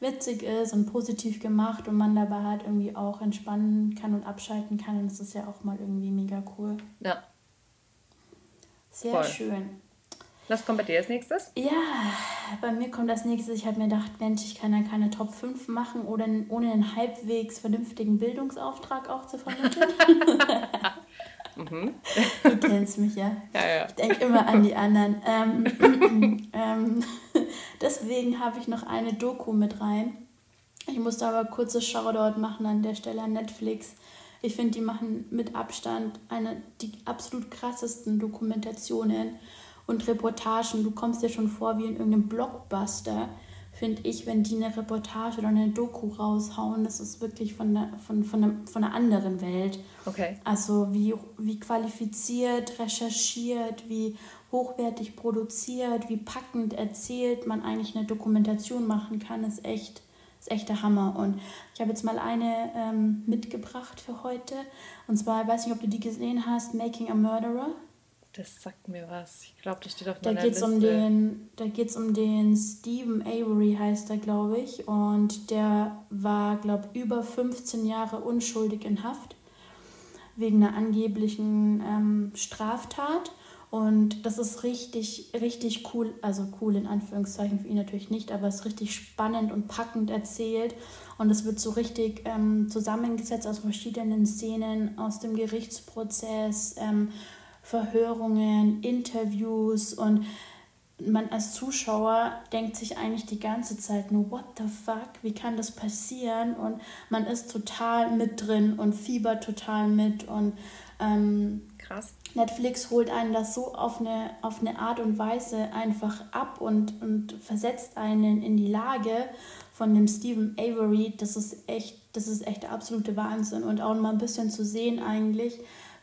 witzig ist und positiv gemacht und man dabei halt irgendwie auch entspannen kann und abschalten kann, dann ist das ja auch mal irgendwie mega cool. Ja. Sehr Voll. schön. Was kommt bei dir als nächstes? Ja, bei mir kommt als nächstes, ich habe mir gedacht, Mensch, ich kann ja keine Top 5 machen, oder ohne einen halbwegs vernünftigen Bildungsauftrag auch zu vermitteln. mhm. Du kennst mich ja. ja, ja. Ich denke immer an die anderen. Ähm, ähm, deswegen habe ich noch eine Doku mit rein. Ich musste aber kurzes Shoutout machen an der Stelle an Netflix. Ich finde, die machen mit Abstand eine die absolut krassesten Dokumentationen und Reportagen. Du kommst dir schon vor wie in irgendeinem Blockbuster, finde ich, wenn die eine Reportage oder eine Doku raushauen. Das ist wirklich von, der, von, von, der, von einer anderen Welt. Okay. Also wie, wie qualifiziert, recherchiert, wie hochwertig produziert, wie packend erzählt man eigentlich eine Dokumentation machen kann, ist echt, ist echt der Hammer. Und ich habe jetzt mal eine ähm, mitgebracht für heute. Und zwar, ich weiß nicht, ob du die gesehen hast, Making a Murderer. Das sagt mir was. Ich glaube, das steht auf da meiner geht's Liste. Um den, da geht es um den Stephen Avery, heißt er, glaube ich. Und der war, glaube ich, über 15 Jahre unschuldig in Haft wegen einer angeblichen ähm, Straftat. Und das ist richtig, richtig cool, also cool in Anführungszeichen für ihn natürlich nicht, aber es ist richtig spannend und packend erzählt. Und es wird so richtig ähm, zusammengesetzt aus verschiedenen Szenen aus dem Gerichtsprozess. Ähm, Verhörungen, Interviews und man als Zuschauer denkt sich eigentlich die ganze Zeit nur, what the fuck, wie kann das passieren? Und man ist total mit drin und fiebert total mit und ähm, krass. Netflix holt einen das so auf eine, auf eine Art und Weise einfach ab und, und versetzt einen in die Lage von dem Stephen Avery. Das ist echt das ist echt der absolute Wahnsinn. Und auch mal ein bisschen zu sehen eigentlich,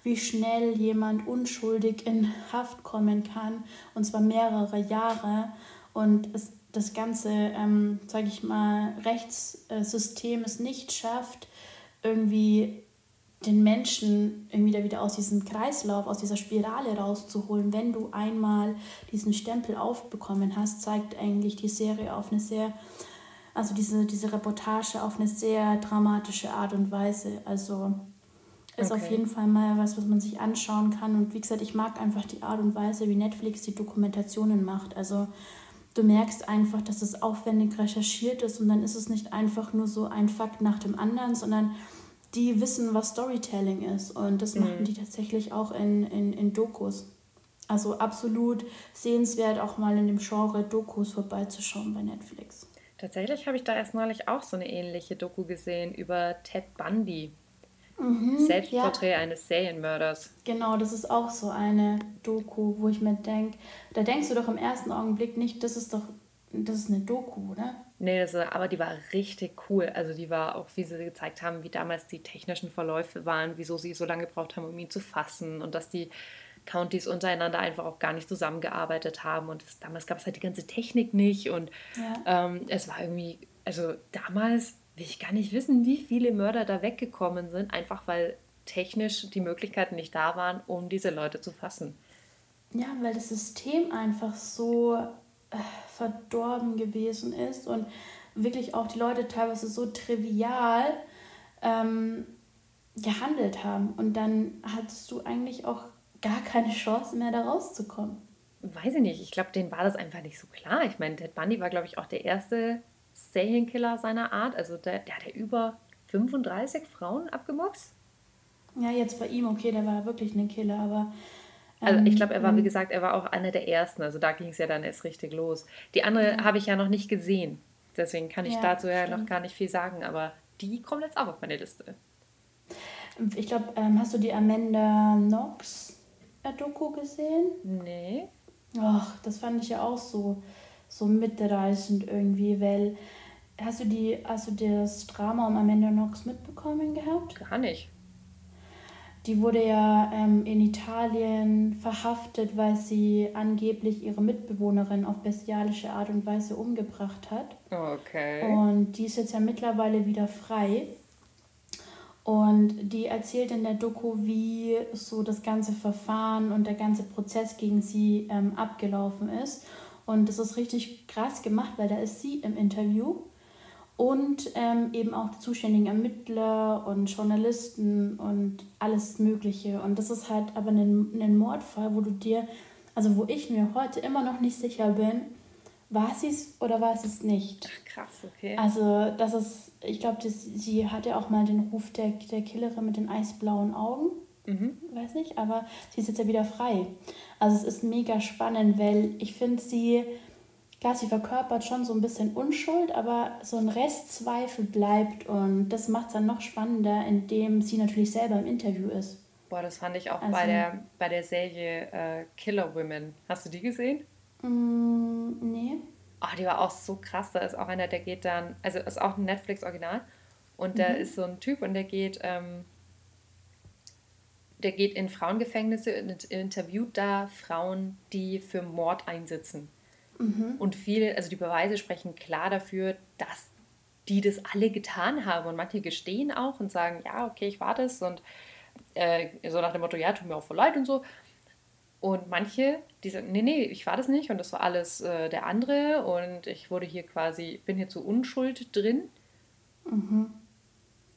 wie schnell jemand unschuldig in Haft kommen kann, und zwar mehrere Jahre. Und es, das ganze, ähm, sage ich mal, Rechtssystem es nicht schafft, irgendwie den Menschen irgendwie da wieder aus diesem Kreislauf, aus dieser Spirale rauszuholen. Wenn du einmal diesen Stempel aufbekommen hast, zeigt eigentlich die Serie auf eine sehr, also diese, diese Reportage auf eine sehr dramatische Art und Weise. Also ist okay. auf jeden Fall mal was, was man sich anschauen kann. Und wie gesagt, ich mag einfach die Art und Weise, wie Netflix die Dokumentationen macht. Also du merkst einfach, dass es aufwendig recherchiert ist und dann ist es nicht einfach nur so ein Fakt nach dem anderen, sondern die wissen, was Storytelling ist. Und das mhm. machen die tatsächlich auch in, in, in Dokus. Also absolut sehenswert, auch mal in dem Genre Dokus vorbeizuschauen bei Netflix. Tatsächlich habe ich da erst neulich auch so eine ähnliche Doku gesehen über Ted Bundy. Mhm, Selbstporträt ja. eines Serienmörders. Genau, das ist auch so eine Doku, wo ich mir denke, da denkst du doch im ersten Augenblick nicht, das ist doch, das ist eine Doku, oder? Nee, das, aber die war richtig cool. Also die war auch, wie sie gezeigt haben, wie damals die technischen Verläufe waren, wieso sie so lange gebraucht haben, um ihn zu fassen und dass die Countys untereinander einfach auch gar nicht zusammengearbeitet haben. Und das, damals gab es halt die ganze Technik nicht und ja. ähm, es war irgendwie, also damals will ich gar nicht wissen, wie viele Mörder da weggekommen sind, einfach weil technisch die Möglichkeiten nicht da waren, um diese Leute zu fassen. Ja, weil das System einfach so äh, verdorben gewesen ist und wirklich auch die Leute teilweise so trivial ähm, gehandelt haben. Und dann hattest du eigentlich auch gar keine Chance mehr, da rauszukommen. Weiß ich nicht. Ich glaube, denen war das einfach nicht so klar. Ich meine, Ted Bundy war, glaube ich, auch der erste Serienkiller seiner Art. Also der, der hat ja über 35 Frauen abgemoxt. Ja, jetzt bei ihm, okay, der war wirklich ein Killer, aber. Ähm, also ich glaube, er war, wie ähm, gesagt, er war auch einer der ersten. Also da ging es ja dann erst richtig los. Die andere ja. habe ich ja noch nicht gesehen. Deswegen kann ich ja, dazu ja noch gar nicht viel sagen, aber die kommt jetzt auch auf meine Liste. Ich glaube, ähm, hast du die Amanda Knox äh, Doku gesehen? Nee. Ach, das fand ich ja auch so so mitreißend irgendwie, weil hast du die, hast du das Drama um Amanda Knox mitbekommen gehabt? Gar nicht. Die wurde ja ähm, in Italien verhaftet, weil sie angeblich ihre Mitbewohnerin auf bestialische Art und Weise umgebracht hat. Okay. Und die ist jetzt ja mittlerweile wieder frei. Und die erzählt in der Doku, wie so das ganze Verfahren und der ganze Prozess gegen sie ähm, abgelaufen ist. Und das ist richtig krass gemacht, weil da ist sie im Interview und ähm, eben auch die zuständigen Ermittler und Journalisten und alles Mögliche. Und das ist halt aber ein, ein Mordfall, wo du dir, also wo ich mir heute immer noch nicht sicher bin, war sie es oder war sie es nicht. Ach, krass, okay. Also das ist, ich glaube, sie hatte auch mal den Ruf der, der Killerin mit den eisblauen Augen. Mhm. Weiß nicht, aber sie ist jetzt ja wieder frei. Also es ist mega spannend, weil ich finde sie, klar, sie verkörpert schon so ein bisschen Unschuld, aber so ein Restzweifel bleibt und das macht es dann noch spannender, indem sie natürlich selber im Interview ist. Boah, das fand ich auch also, bei, der, bei der Serie äh, Killer Women. Hast du die gesehen? Mm, nee. Oh, die war auch so krass. Da ist auch einer, der geht dann, also ist auch ein Netflix-Original. Und da mhm. ist so ein Typ und der geht ähm, der geht in Frauengefängnisse und interviewt da Frauen, die für Mord einsitzen. Mhm. Und viele, also die Beweise sprechen klar dafür, dass die das alle getan haben. Und manche gestehen auch und sagen, ja, okay, ich war das. Und äh, so nach dem Motto, ja, tut mir auch voll leid und so. Und manche, die sagen, nee, nee, ich war das nicht und das war alles äh, der andere und ich wurde hier quasi, bin hier zu Unschuld drin. Mhm.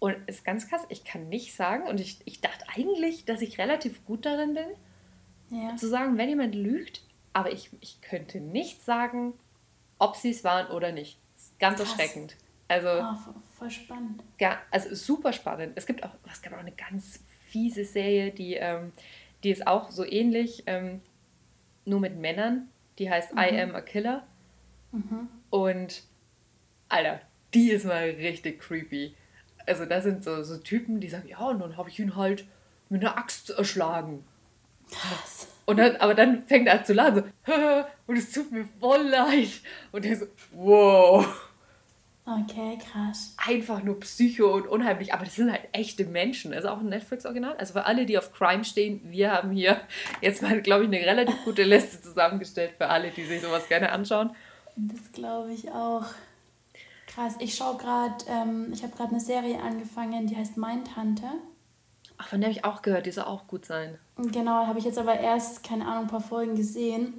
Und es ist ganz krass, ich kann nicht sagen, und ich, ich dachte eigentlich, dass ich relativ gut darin bin, ja. zu sagen, wenn jemand lügt, aber ich, ich könnte nicht sagen, ob sie es waren oder nicht. Ganz krass. erschreckend. Also, oh, voll spannend. Ja, also super spannend. Es gibt auch, es gab auch eine ganz fiese Serie, die, ähm, die ist auch so ähnlich, ähm, nur mit Männern. Die heißt mhm. I Am a Killer. Mhm. Und, Alter, die ist mal richtig creepy. Also da sind so, so Typen, die sagen, ja, und dann habe ich ihn halt mit einer Axt erschlagen. Was? Und dann, aber dann fängt er an zu lachen, so, und es tut mir voll leid. Und er so, wow. Okay, krass. Einfach nur psycho und unheimlich, aber das sind halt echte Menschen. Also auch ein Netflix-Original. Also für alle, die auf Crime stehen, wir haben hier jetzt mal, glaube ich, eine relativ gute Liste zusammengestellt für alle, die sich sowas gerne anschauen. Das glaube ich auch. Krass, ich schaue gerade, ähm, ich habe gerade eine Serie angefangen, die heißt Mindhunter. Ach, von der habe ich auch gehört, die soll auch gut sein. Genau, habe ich jetzt aber erst, keine Ahnung, ein paar Folgen gesehen.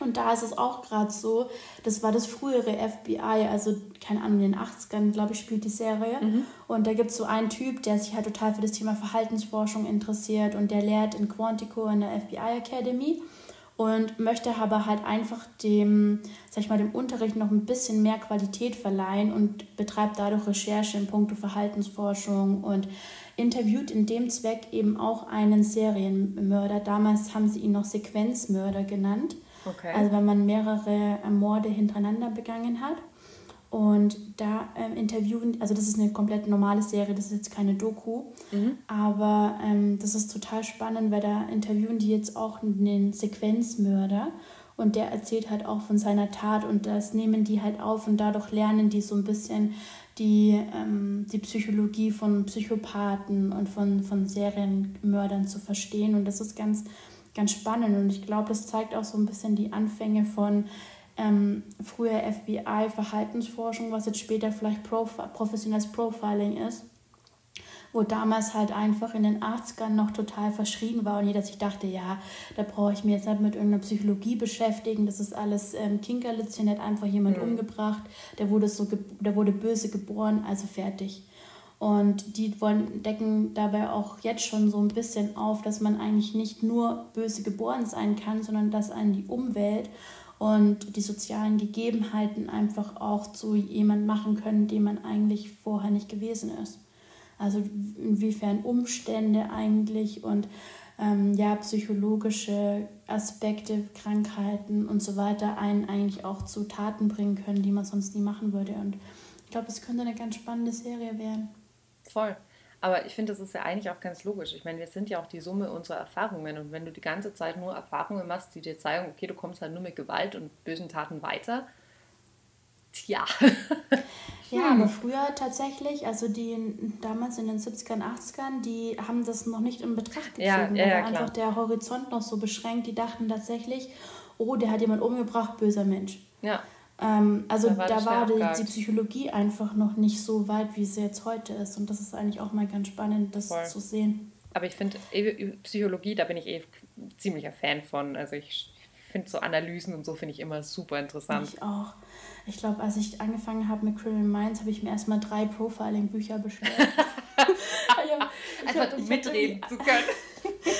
Und da ist es auch gerade so, das war das frühere FBI, also keine Ahnung, in den 80ern, glaube ich, spielt die Serie. Mhm. Und da gibt es so einen Typ, der sich halt total für das Thema Verhaltensforschung interessiert und der lehrt in Quantico in der FBI Academy und möchte aber halt einfach dem, sag ich mal, dem Unterricht noch ein bisschen mehr Qualität verleihen und betreibt dadurch Recherche in puncto Verhaltensforschung und interviewt in dem Zweck eben auch einen Serienmörder. Damals haben sie ihn noch Sequenzmörder genannt. Okay. Also wenn man mehrere Morde hintereinander begangen hat. Und da ähm, interviewen, also das ist eine komplett normale Serie, das ist jetzt keine Doku, mhm. aber ähm, das ist total spannend, weil da interviewen die jetzt auch einen Sequenzmörder. Und der erzählt halt auch von seiner Tat und das nehmen die halt auf und dadurch lernen die so ein bisschen die, ähm, die Psychologie von Psychopathen und von, von Serienmördern zu verstehen. Und das ist ganz ganz spannend. Und ich glaube, das zeigt auch so ein bisschen die Anfänge von ähm, früher FBI-Verhaltensforschung, was jetzt später vielleicht Profi professionelles Profiling ist, wo damals halt einfach in den 80ern noch total verschrien war und jeder sich dachte, ja, da brauche ich mir jetzt nicht mit irgendeiner Psychologie beschäftigen, das ist alles ähm, Kinkerlitzchen, der hat einfach jemand mhm. umgebracht, der wurde, so der wurde böse geboren, also fertig. Und die wollen, decken dabei auch jetzt schon so ein bisschen auf, dass man eigentlich nicht nur böse geboren sein kann, sondern dass einen die Umwelt und die sozialen Gegebenheiten einfach auch zu jemand machen können, dem man eigentlich vorher nicht gewesen ist. Also inwiefern Umstände eigentlich und ähm, ja, psychologische Aspekte, Krankheiten und so weiter einen eigentlich auch zu Taten bringen können, die man sonst nie machen würde. Und ich glaube, es könnte eine ganz spannende Serie werden. Voll. Aber ich finde, das ist ja eigentlich auch ganz logisch. Ich meine, wir sind ja auch die Summe unserer Erfahrungen. Und wenn du die ganze Zeit nur Erfahrungen machst, die dir zeigen, okay, du kommst halt nur mit Gewalt und bösen Taten weiter, tja. Ja, aber früher tatsächlich, also die damals in den 70ern, 80ern, die haben das noch nicht in Betracht gezogen. Ja, ja, ja, da war einfach der Horizont noch so beschränkt. Die dachten tatsächlich, oh, der hat jemand umgebracht, böser Mensch. Ja. Ähm, also da war, da war die, die, Psychologie einfach noch nicht so weit, wie sie jetzt heute ist. Und das ist eigentlich auch mal ganz spannend, das Voll. zu sehen. Aber ich finde, Psychologie, da bin ich eh ziemlicher Fan von. Also ich finde so Analysen und so finde ich immer super interessant. Ich auch. Ich glaube, als ich angefangen habe mit Criminal Minds, habe ich mir erstmal drei Profiling-Bücher bestellt. also hab, mitreden zu können.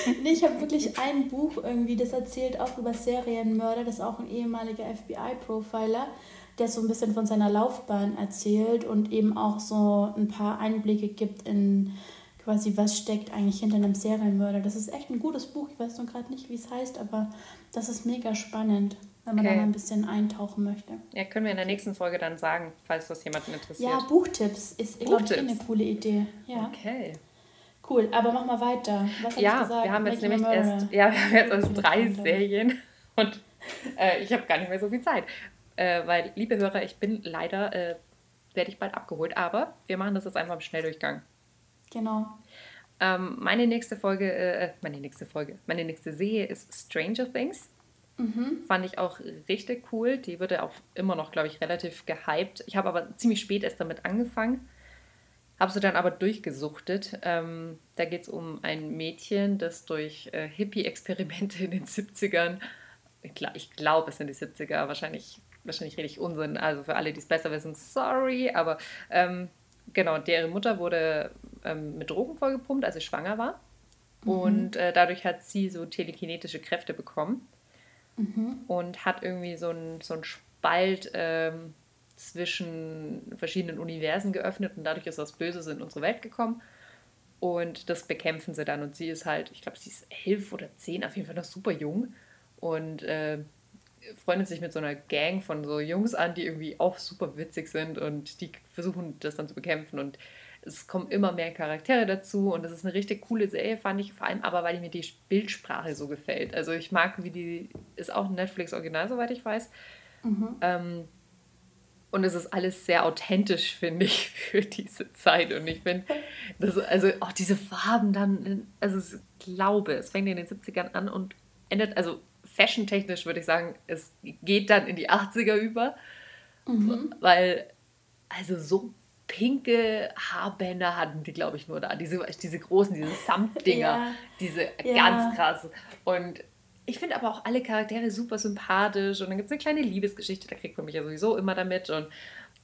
nee, ich habe wirklich ein Buch irgendwie, das erzählt auch über Serienmörder, das ist auch ein ehemaliger FBI-Profiler, der so ein bisschen von seiner Laufbahn erzählt und eben auch so ein paar Einblicke gibt in quasi, was steckt eigentlich hinter einem Serienmörder. Das ist echt ein gutes Buch, ich weiß noch gerade nicht, wie es heißt, aber das ist mega spannend wenn man okay. da mal ein bisschen eintauchen möchte. Ja, können wir in der nächsten Folge dann sagen, falls das jemanden interessiert. Ja, Buchtipps ist, glaube ich, eine coole Idee. Ja. Okay. Cool, aber mach mal weiter. Was ja, wir haben jetzt nämlich erst, ja, wir haben jetzt erst drei Serien und äh, ich habe gar nicht mehr so viel Zeit. Äh, weil, liebe Hörer, ich bin leider, äh, werde ich bald abgeholt, aber wir machen das jetzt einfach im Schnelldurchgang. Genau. Ähm, meine nächste Folge, äh, meine nächste Folge, meine nächste Serie ist Stranger Things. Mhm. Fand ich auch richtig cool. Die wurde auch immer noch, glaube ich, relativ gehypt. Ich habe aber ziemlich spät erst damit angefangen. Habe sie dann aber durchgesuchtet. Ähm, da geht es um ein Mädchen, das durch äh, Hippie-Experimente in den 70ern, ich, ich glaube, es sind die 70er, wahrscheinlich, wahrscheinlich rede ich Unsinn. Also für alle, die es besser wissen, sorry. Aber ähm, genau, deren Mutter wurde ähm, mit Drogen vollgepumpt, als sie schwanger war. Mhm. Und äh, dadurch hat sie so telekinetische Kräfte bekommen. Mhm. Und hat irgendwie so einen so Spalt ähm, zwischen verschiedenen Universen geöffnet und dadurch ist das Böse in unsere Welt gekommen. Und das bekämpfen sie dann. Und sie ist halt, ich glaube, sie ist elf oder zehn, auf jeden Fall noch super jung. Und äh, freundet sich mit so einer Gang von so Jungs an, die irgendwie auch super witzig sind und die versuchen das dann zu bekämpfen. Und es kommen immer mehr Charaktere dazu und es ist eine richtig coole Serie, fand ich vor allem aber, weil mir die Bildsprache so gefällt. Also ich mag, wie die, ist auch ein Netflix-Original, soweit ich weiß. Mhm. Ähm, Und es ist alles sehr authentisch, finde ich, für diese Zeit. Und ich finde, also auch diese Farben dann, also ich glaube, es fängt in den 70ern an und endet, also fashiontechnisch würde ich sagen, es geht dann in die 80er über. Mhm. Weil, also so pinke Haarbänder hatten die, glaube ich, nur da. Diese, diese großen, diese Samtdinger, ja. diese ja. ganz krass. Und ich finde aber auch alle Charaktere super sympathisch und dann gibt es eine kleine Liebesgeschichte, da kriegt man mich ja sowieso immer damit und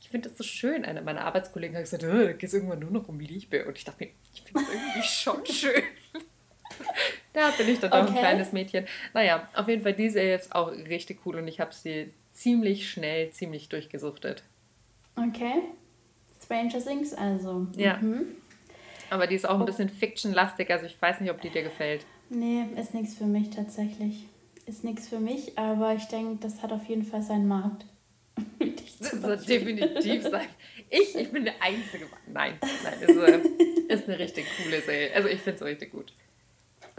ich finde das so schön. Eine meiner Arbeitskollegen hat gesagt, da geht es irgendwann nur noch um Liebe und ich dachte mir, ich finde es irgendwie schon schön. da bin ich dann okay. auch ein kleines Mädchen. Naja, auf jeden Fall, die Serie ist auch richtig cool und ich habe sie ziemlich schnell, ziemlich durchgesuchtet. Okay. Stranger Things also. Ja. Mhm. Aber die ist auch ein bisschen fiction-lastig, also ich weiß nicht, ob die dir gefällt. Nee, ist nichts für mich tatsächlich. Ist nichts für mich, aber ich denke, das hat auf jeden Fall seinen Markt. das wird definitiv sein. Ich, ich bin der Einzige. Nein, nein, ist, äh, ist eine richtig coole Serie. Also ich finde es richtig gut.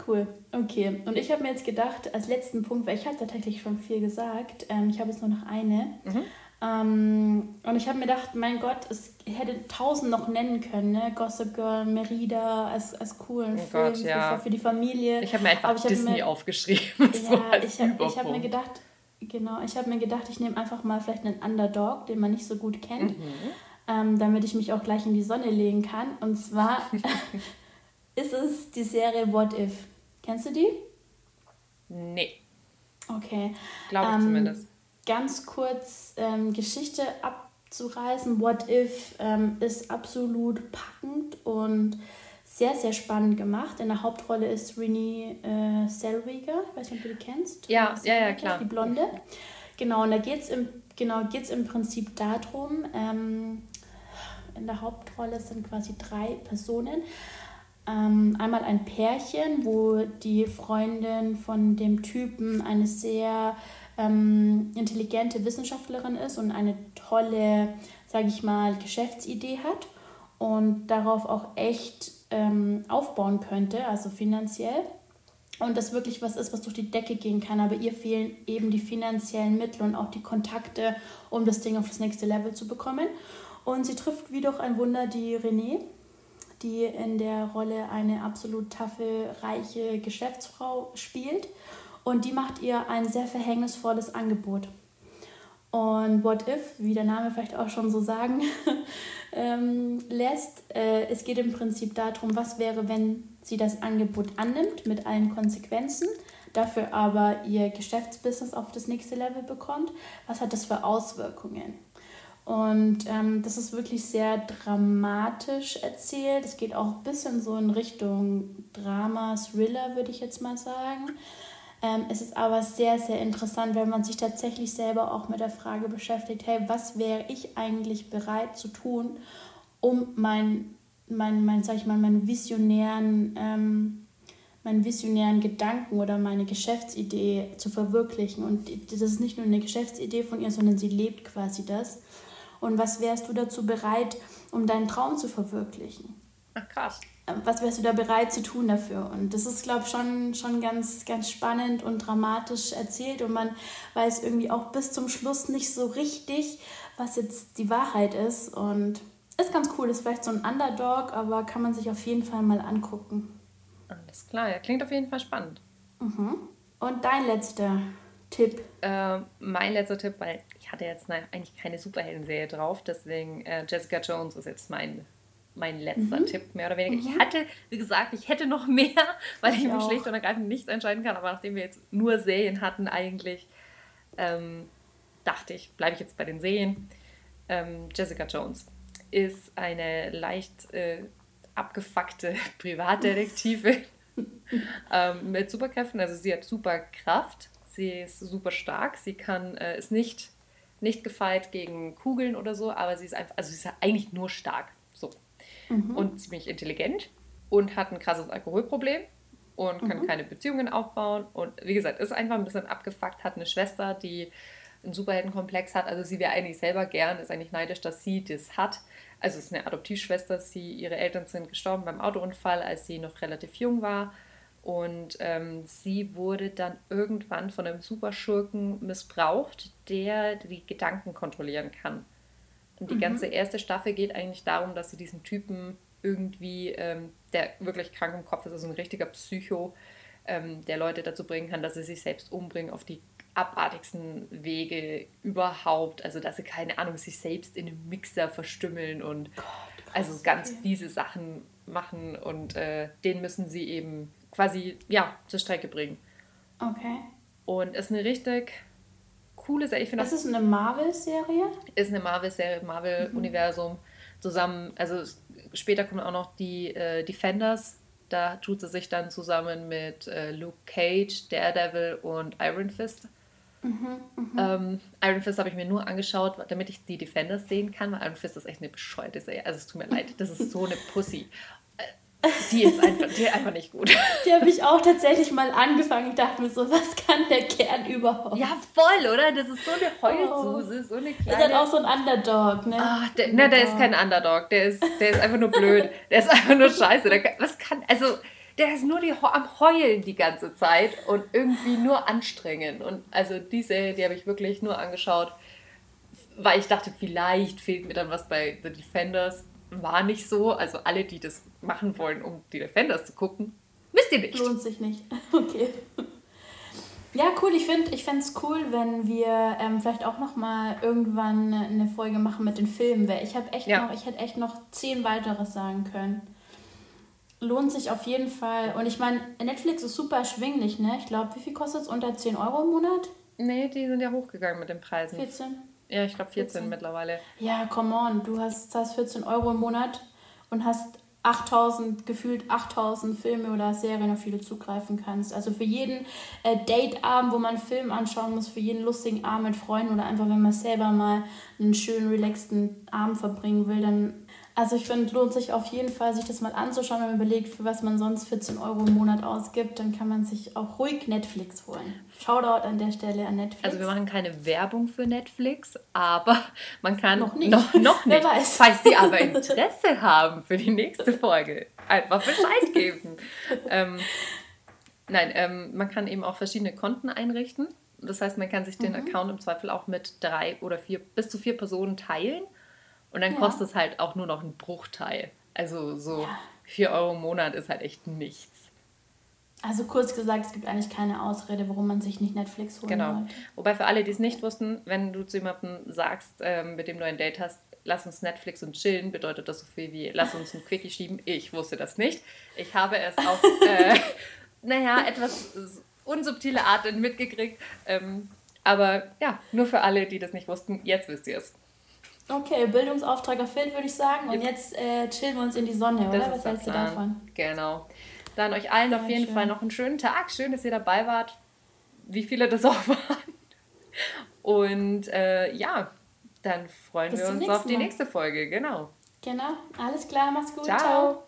Cool, okay. Und ich habe mir jetzt gedacht, als letzten Punkt, weil ich habe tatsächlich schon viel gesagt, ähm, ich habe jetzt nur noch eine. Mhm. Ähm, und ich habe mir gedacht, mein Gott, es hätte tausend noch nennen können, ne? Gossip Girl, Merida als, als coolen oh Film Gott, ja. für, die Familie. Ich habe mir einfach hab Disney mir, aufgeschrieben. ja, ich habe hab mir gedacht, genau, ich habe mir gedacht, ich nehme einfach mal vielleicht einen Underdog, den man nicht so gut kennt, mhm. ähm, damit ich mich auch gleich in die Sonne legen kann. Und zwar ist es die Serie What If. Kennst du die? Nee. Okay. Glaube ich ähm, zumindest ganz kurz ähm, Geschichte abzureißen. What If ähm, ist absolut packend und sehr, sehr spannend gemacht. In der Hauptrolle ist Renee äh, Zellweger. Ich weiß nicht, ob du die kennst. Ja, ja, ja, klar. Die Blonde. Genau, und da geht es im, genau, im Prinzip darum, ähm, in der Hauptrolle sind quasi drei Personen. Ähm, einmal ein Pärchen, wo die Freundin von dem Typen eine sehr ähm, intelligente Wissenschaftlerin ist und eine tolle, sage ich mal, Geschäftsidee hat und darauf auch echt ähm, aufbauen könnte, also finanziell. Und das wirklich was ist, was durch die Decke gehen kann. Aber ihr fehlen eben die finanziellen Mittel und auch die Kontakte, um das Ding auf das nächste Level zu bekommen. Und sie trifft wie durch ein Wunder die Renée, die in der Rolle eine absolut taffe, reiche Geschäftsfrau spielt und die macht ihr ein sehr verhängnisvolles Angebot. Und What If, wie der Name vielleicht auch schon so sagen ähm, lässt, äh, es geht im Prinzip darum, was wäre, wenn sie das Angebot annimmt mit allen Konsequenzen, dafür aber ihr Geschäftsbusiness auf das nächste Level bekommt. Was hat das für Auswirkungen? Und ähm, das ist wirklich sehr dramatisch erzählt. Es geht auch ein bisschen so in Richtung Drama, Thriller, würde ich jetzt mal sagen. Ähm, es ist aber sehr, sehr interessant, wenn man sich tatsächlich selber auch mit der Frage beschäftigt, hey, was wäre ich eigentlich bereit zu tun, um mein, mein, mein sag ich mal, meinen visionären, ähm, meinen visionären Gedanken oder meine Geschäftsidee zu verwirklichen. Und das ist nicht nur eine Geschäftsidee von ihr, sondern sie lebt quasi das. Und was wärst du dazu bereit, um deinen Traum zu verwirklichen? Ach, krass was wärst du da bereit zu tun dafür? Und das ist, glaube ich, schon, schon ganz, ganz spannend und dramatisch erzählt und man weiß irgendwie auch bis zum Schluss nicht so richtig, was jetzt die Wahrheit ist. Und ist ganz cool, ist vielleicht so ein Underdog, aber kann man sich auf jeden Fall mal angucken. Alles klar, ja, klingt auf jeden Fall spannend. Mhm. Und dein letzter Tipp? Äh, mein letzter Tipp, weil ich hatte jetzt eigentlich keine Superhelden-Serie drauf, deswegen äh, Jessica Jones ist jetzt mein mein letzter mhm. Tipp, mehr oder weniger. Mhm. Ich hatte, wie gesagt, ich hätte noch mehr, weil ich, ich mich schlicht und ergreifend nicht entscheiden kann. Aber nachdem wir jetzt nur Serien hatten, eigentlich, ähm, dachte ich, bleibe ich jetzt bei den Serien. Ähm, Jessica Jones ist eine leicht äh, abgefuckte Privatdetektive ähm, mit Superkräften. Also sie hat Superkraft, sie ist super stark, sie kann, äh, ist nicht, nicht gefeit gegen Kugeln oder so, aber sie ist einfach, also sie ist eigentlich nur stark mhm. und ziemlich intelligent und hat ein krasses Alkoholproblem und kann mhm. keine Beziehungen aufbauen. Und wie gesagt, ist einfach ein bisschen abgefuckt, hat eine Schwester, die einen Superheldenkomplex hat. Also sie wäre eigentlich selber gern, ist eigentlich neidisch, dass sie das hat. Also es ist eine Adoptivschwester, sie, ihre Eltern sind gestorben beim Autounfall, als sie noch relativ jung war. Und ähm, sie wurde dann irgendwann von einem Superschurken missbraucht, der die Gedanken kontrollieren kann. Und die mhm. ganze erste Staffel geht eigentlich darum, dass sie diesen Typen irgendwie, ähm, der wirklich krank im Kopf ist, also ein richtiger Psycho, ähm, der Leute dazu bringen kann, dass sie sich selbst umbringen auf die abartigsten Wege überhaupt. Also, dass sie, keine Ahnung, sich selbst in einem Mixer verstümmeln und Gott, also ganz okay. fiese Sachen machen und äh, den müssen sie eben quasi, ja, zur Strecke bringen. Okay. Und ist eine richtig coole Serie. Ich das ist eine Marvel-Serie? Ist eine Marvel-Serie, Marvel-Universum. Mhm. Zusammen, also später kommen auch noch die äh, Defenders. Da tut sie sich dann zusammen mit äh, Luke Cage, Daredevil und Iron Fist. Mhm, mh. ähm, Iron Fist habe ich mir nur angeschaut, damit ich die Defenders sehen kann, weil Iron Fist ist echt eine bescheuerte Serie. Also es tut mir leid, das ist so eine Pussy. Die ist einfach, die ist einfach nicht gut. Die habe ich auch tatsächlich mal angefangen. Ich dachte mir so, was kann der Kern überhaupt? Ja, voll, oder? Das ist so eine Heulsuse, oh. so eine kleine... Ist dann auch so ein Underdog, ne? Ach, der, Underdog. Ne, der ist kein Underdog. Der ist, der ist einfach nur blöd. Der ist einfach nur scheiße. Der, was kann... Also, der ist nur die, am Heulen die ganze Zeit und irgendwie nur anstrengend. Und also die Serie, die habe ich wirklich nur angeschaut, weil ich dachte, vielleicht fehlt mir dann was bei The Defenders war nicht so. Also alle, die das machen wollen, um die Defenders zu gucken, müsst ihr nicht. Lohnt sich nicht. Okay. Ja, cool. Ich finde ich es cool, wenn wir ähm, vielleicht auch noch mal irgendwann eine Folge machen mit den Filmen. Weil ich habe echt ja. noch, ich hätte echt noch zehn weitere sagen können. Lohnt sich auf jeden Fall. Und ich meine, Netflix ist super erschwinglich, ne? Ich glaube, wie viel kostet es? Unter 10 Euro im Monat? Nee, die sind ja hochgegangen mit den Preisen. 14? Ja, ich glaube 14, 14, mittlerweile. Ja, come on, du hast, zahlst 14 Euro im Monat und hast 8000, gefühlt 8000 Filme oder Serien, auf die du zugreifen kannst. Also für jeden äh, Dateabend, wo man einen Film anschauen muss, für jeden lustigen Abend mit Freunden oder einfach, wenn man selber mal einen schönen, relaxten Abend verbringen will, dann also ich finde, lohnt sich auf jeden Fall, sich das mal anzuschauen, wenn man überlegt, für was man sonst 14 Euro im Monat ausgibt, dann kann man sich auch ruhig Netflix holen. Shoutout an der Stelle an Netflix. Also wir machen keine Werbung für Netflix, aber man kann noch nicht. Noch, noch nicht. Wer weiß. Falls Sie aber Interesse haben für die nächste Folge, einfach Bescheid geben. ähm, nein, ähm, man kann eben auch verschiedene Konten einrichten. Das heißt, man kann sich den mhm. Account im Zweifel auch mit drei oder vier, bis zu vier Personen teilen. Und dann ja. kostet es halt auch nur noch einen Bruchteil. Also so ja. 4 Euro im Monat ist halt echt nichts. Also kurz gesagt, es gibt eigentlich keine Ausrede, warum man sich nicht Netflix holen Genau. Wollte. Wobei für alle, die es nicht wussten, wenn du zu jemandem sagst, ähm, mit dem du ein Date hast, lass uns Netflix und chillen, bedeutet das so viel wie lass uns ein Quickie schieben. Ich wusste das nicht. Ich habe es auf, äh, naja, etwas unsubtile Art mitgekriegt. Ähm, aber ja, nur für alle, die das nicht wussten, jetzt wisst ihr es. Okay, Bildungsauftrag erfüllt, würde ich sagen. Und jetzt äh, chillen wir uns in die Sonne, oder? Was hältst du davon? Genau. Dann euch allen ja, auf jeden schön. Fall noch einen schönen Tag. Schön, dass ihr dabei wart. Wie viele das auch waren. Und äh, ja, dann freuen Bis wir uns auf die nächste Folge. Genau. Genau. Alles klar, mach's gut. Ciao. Ciao.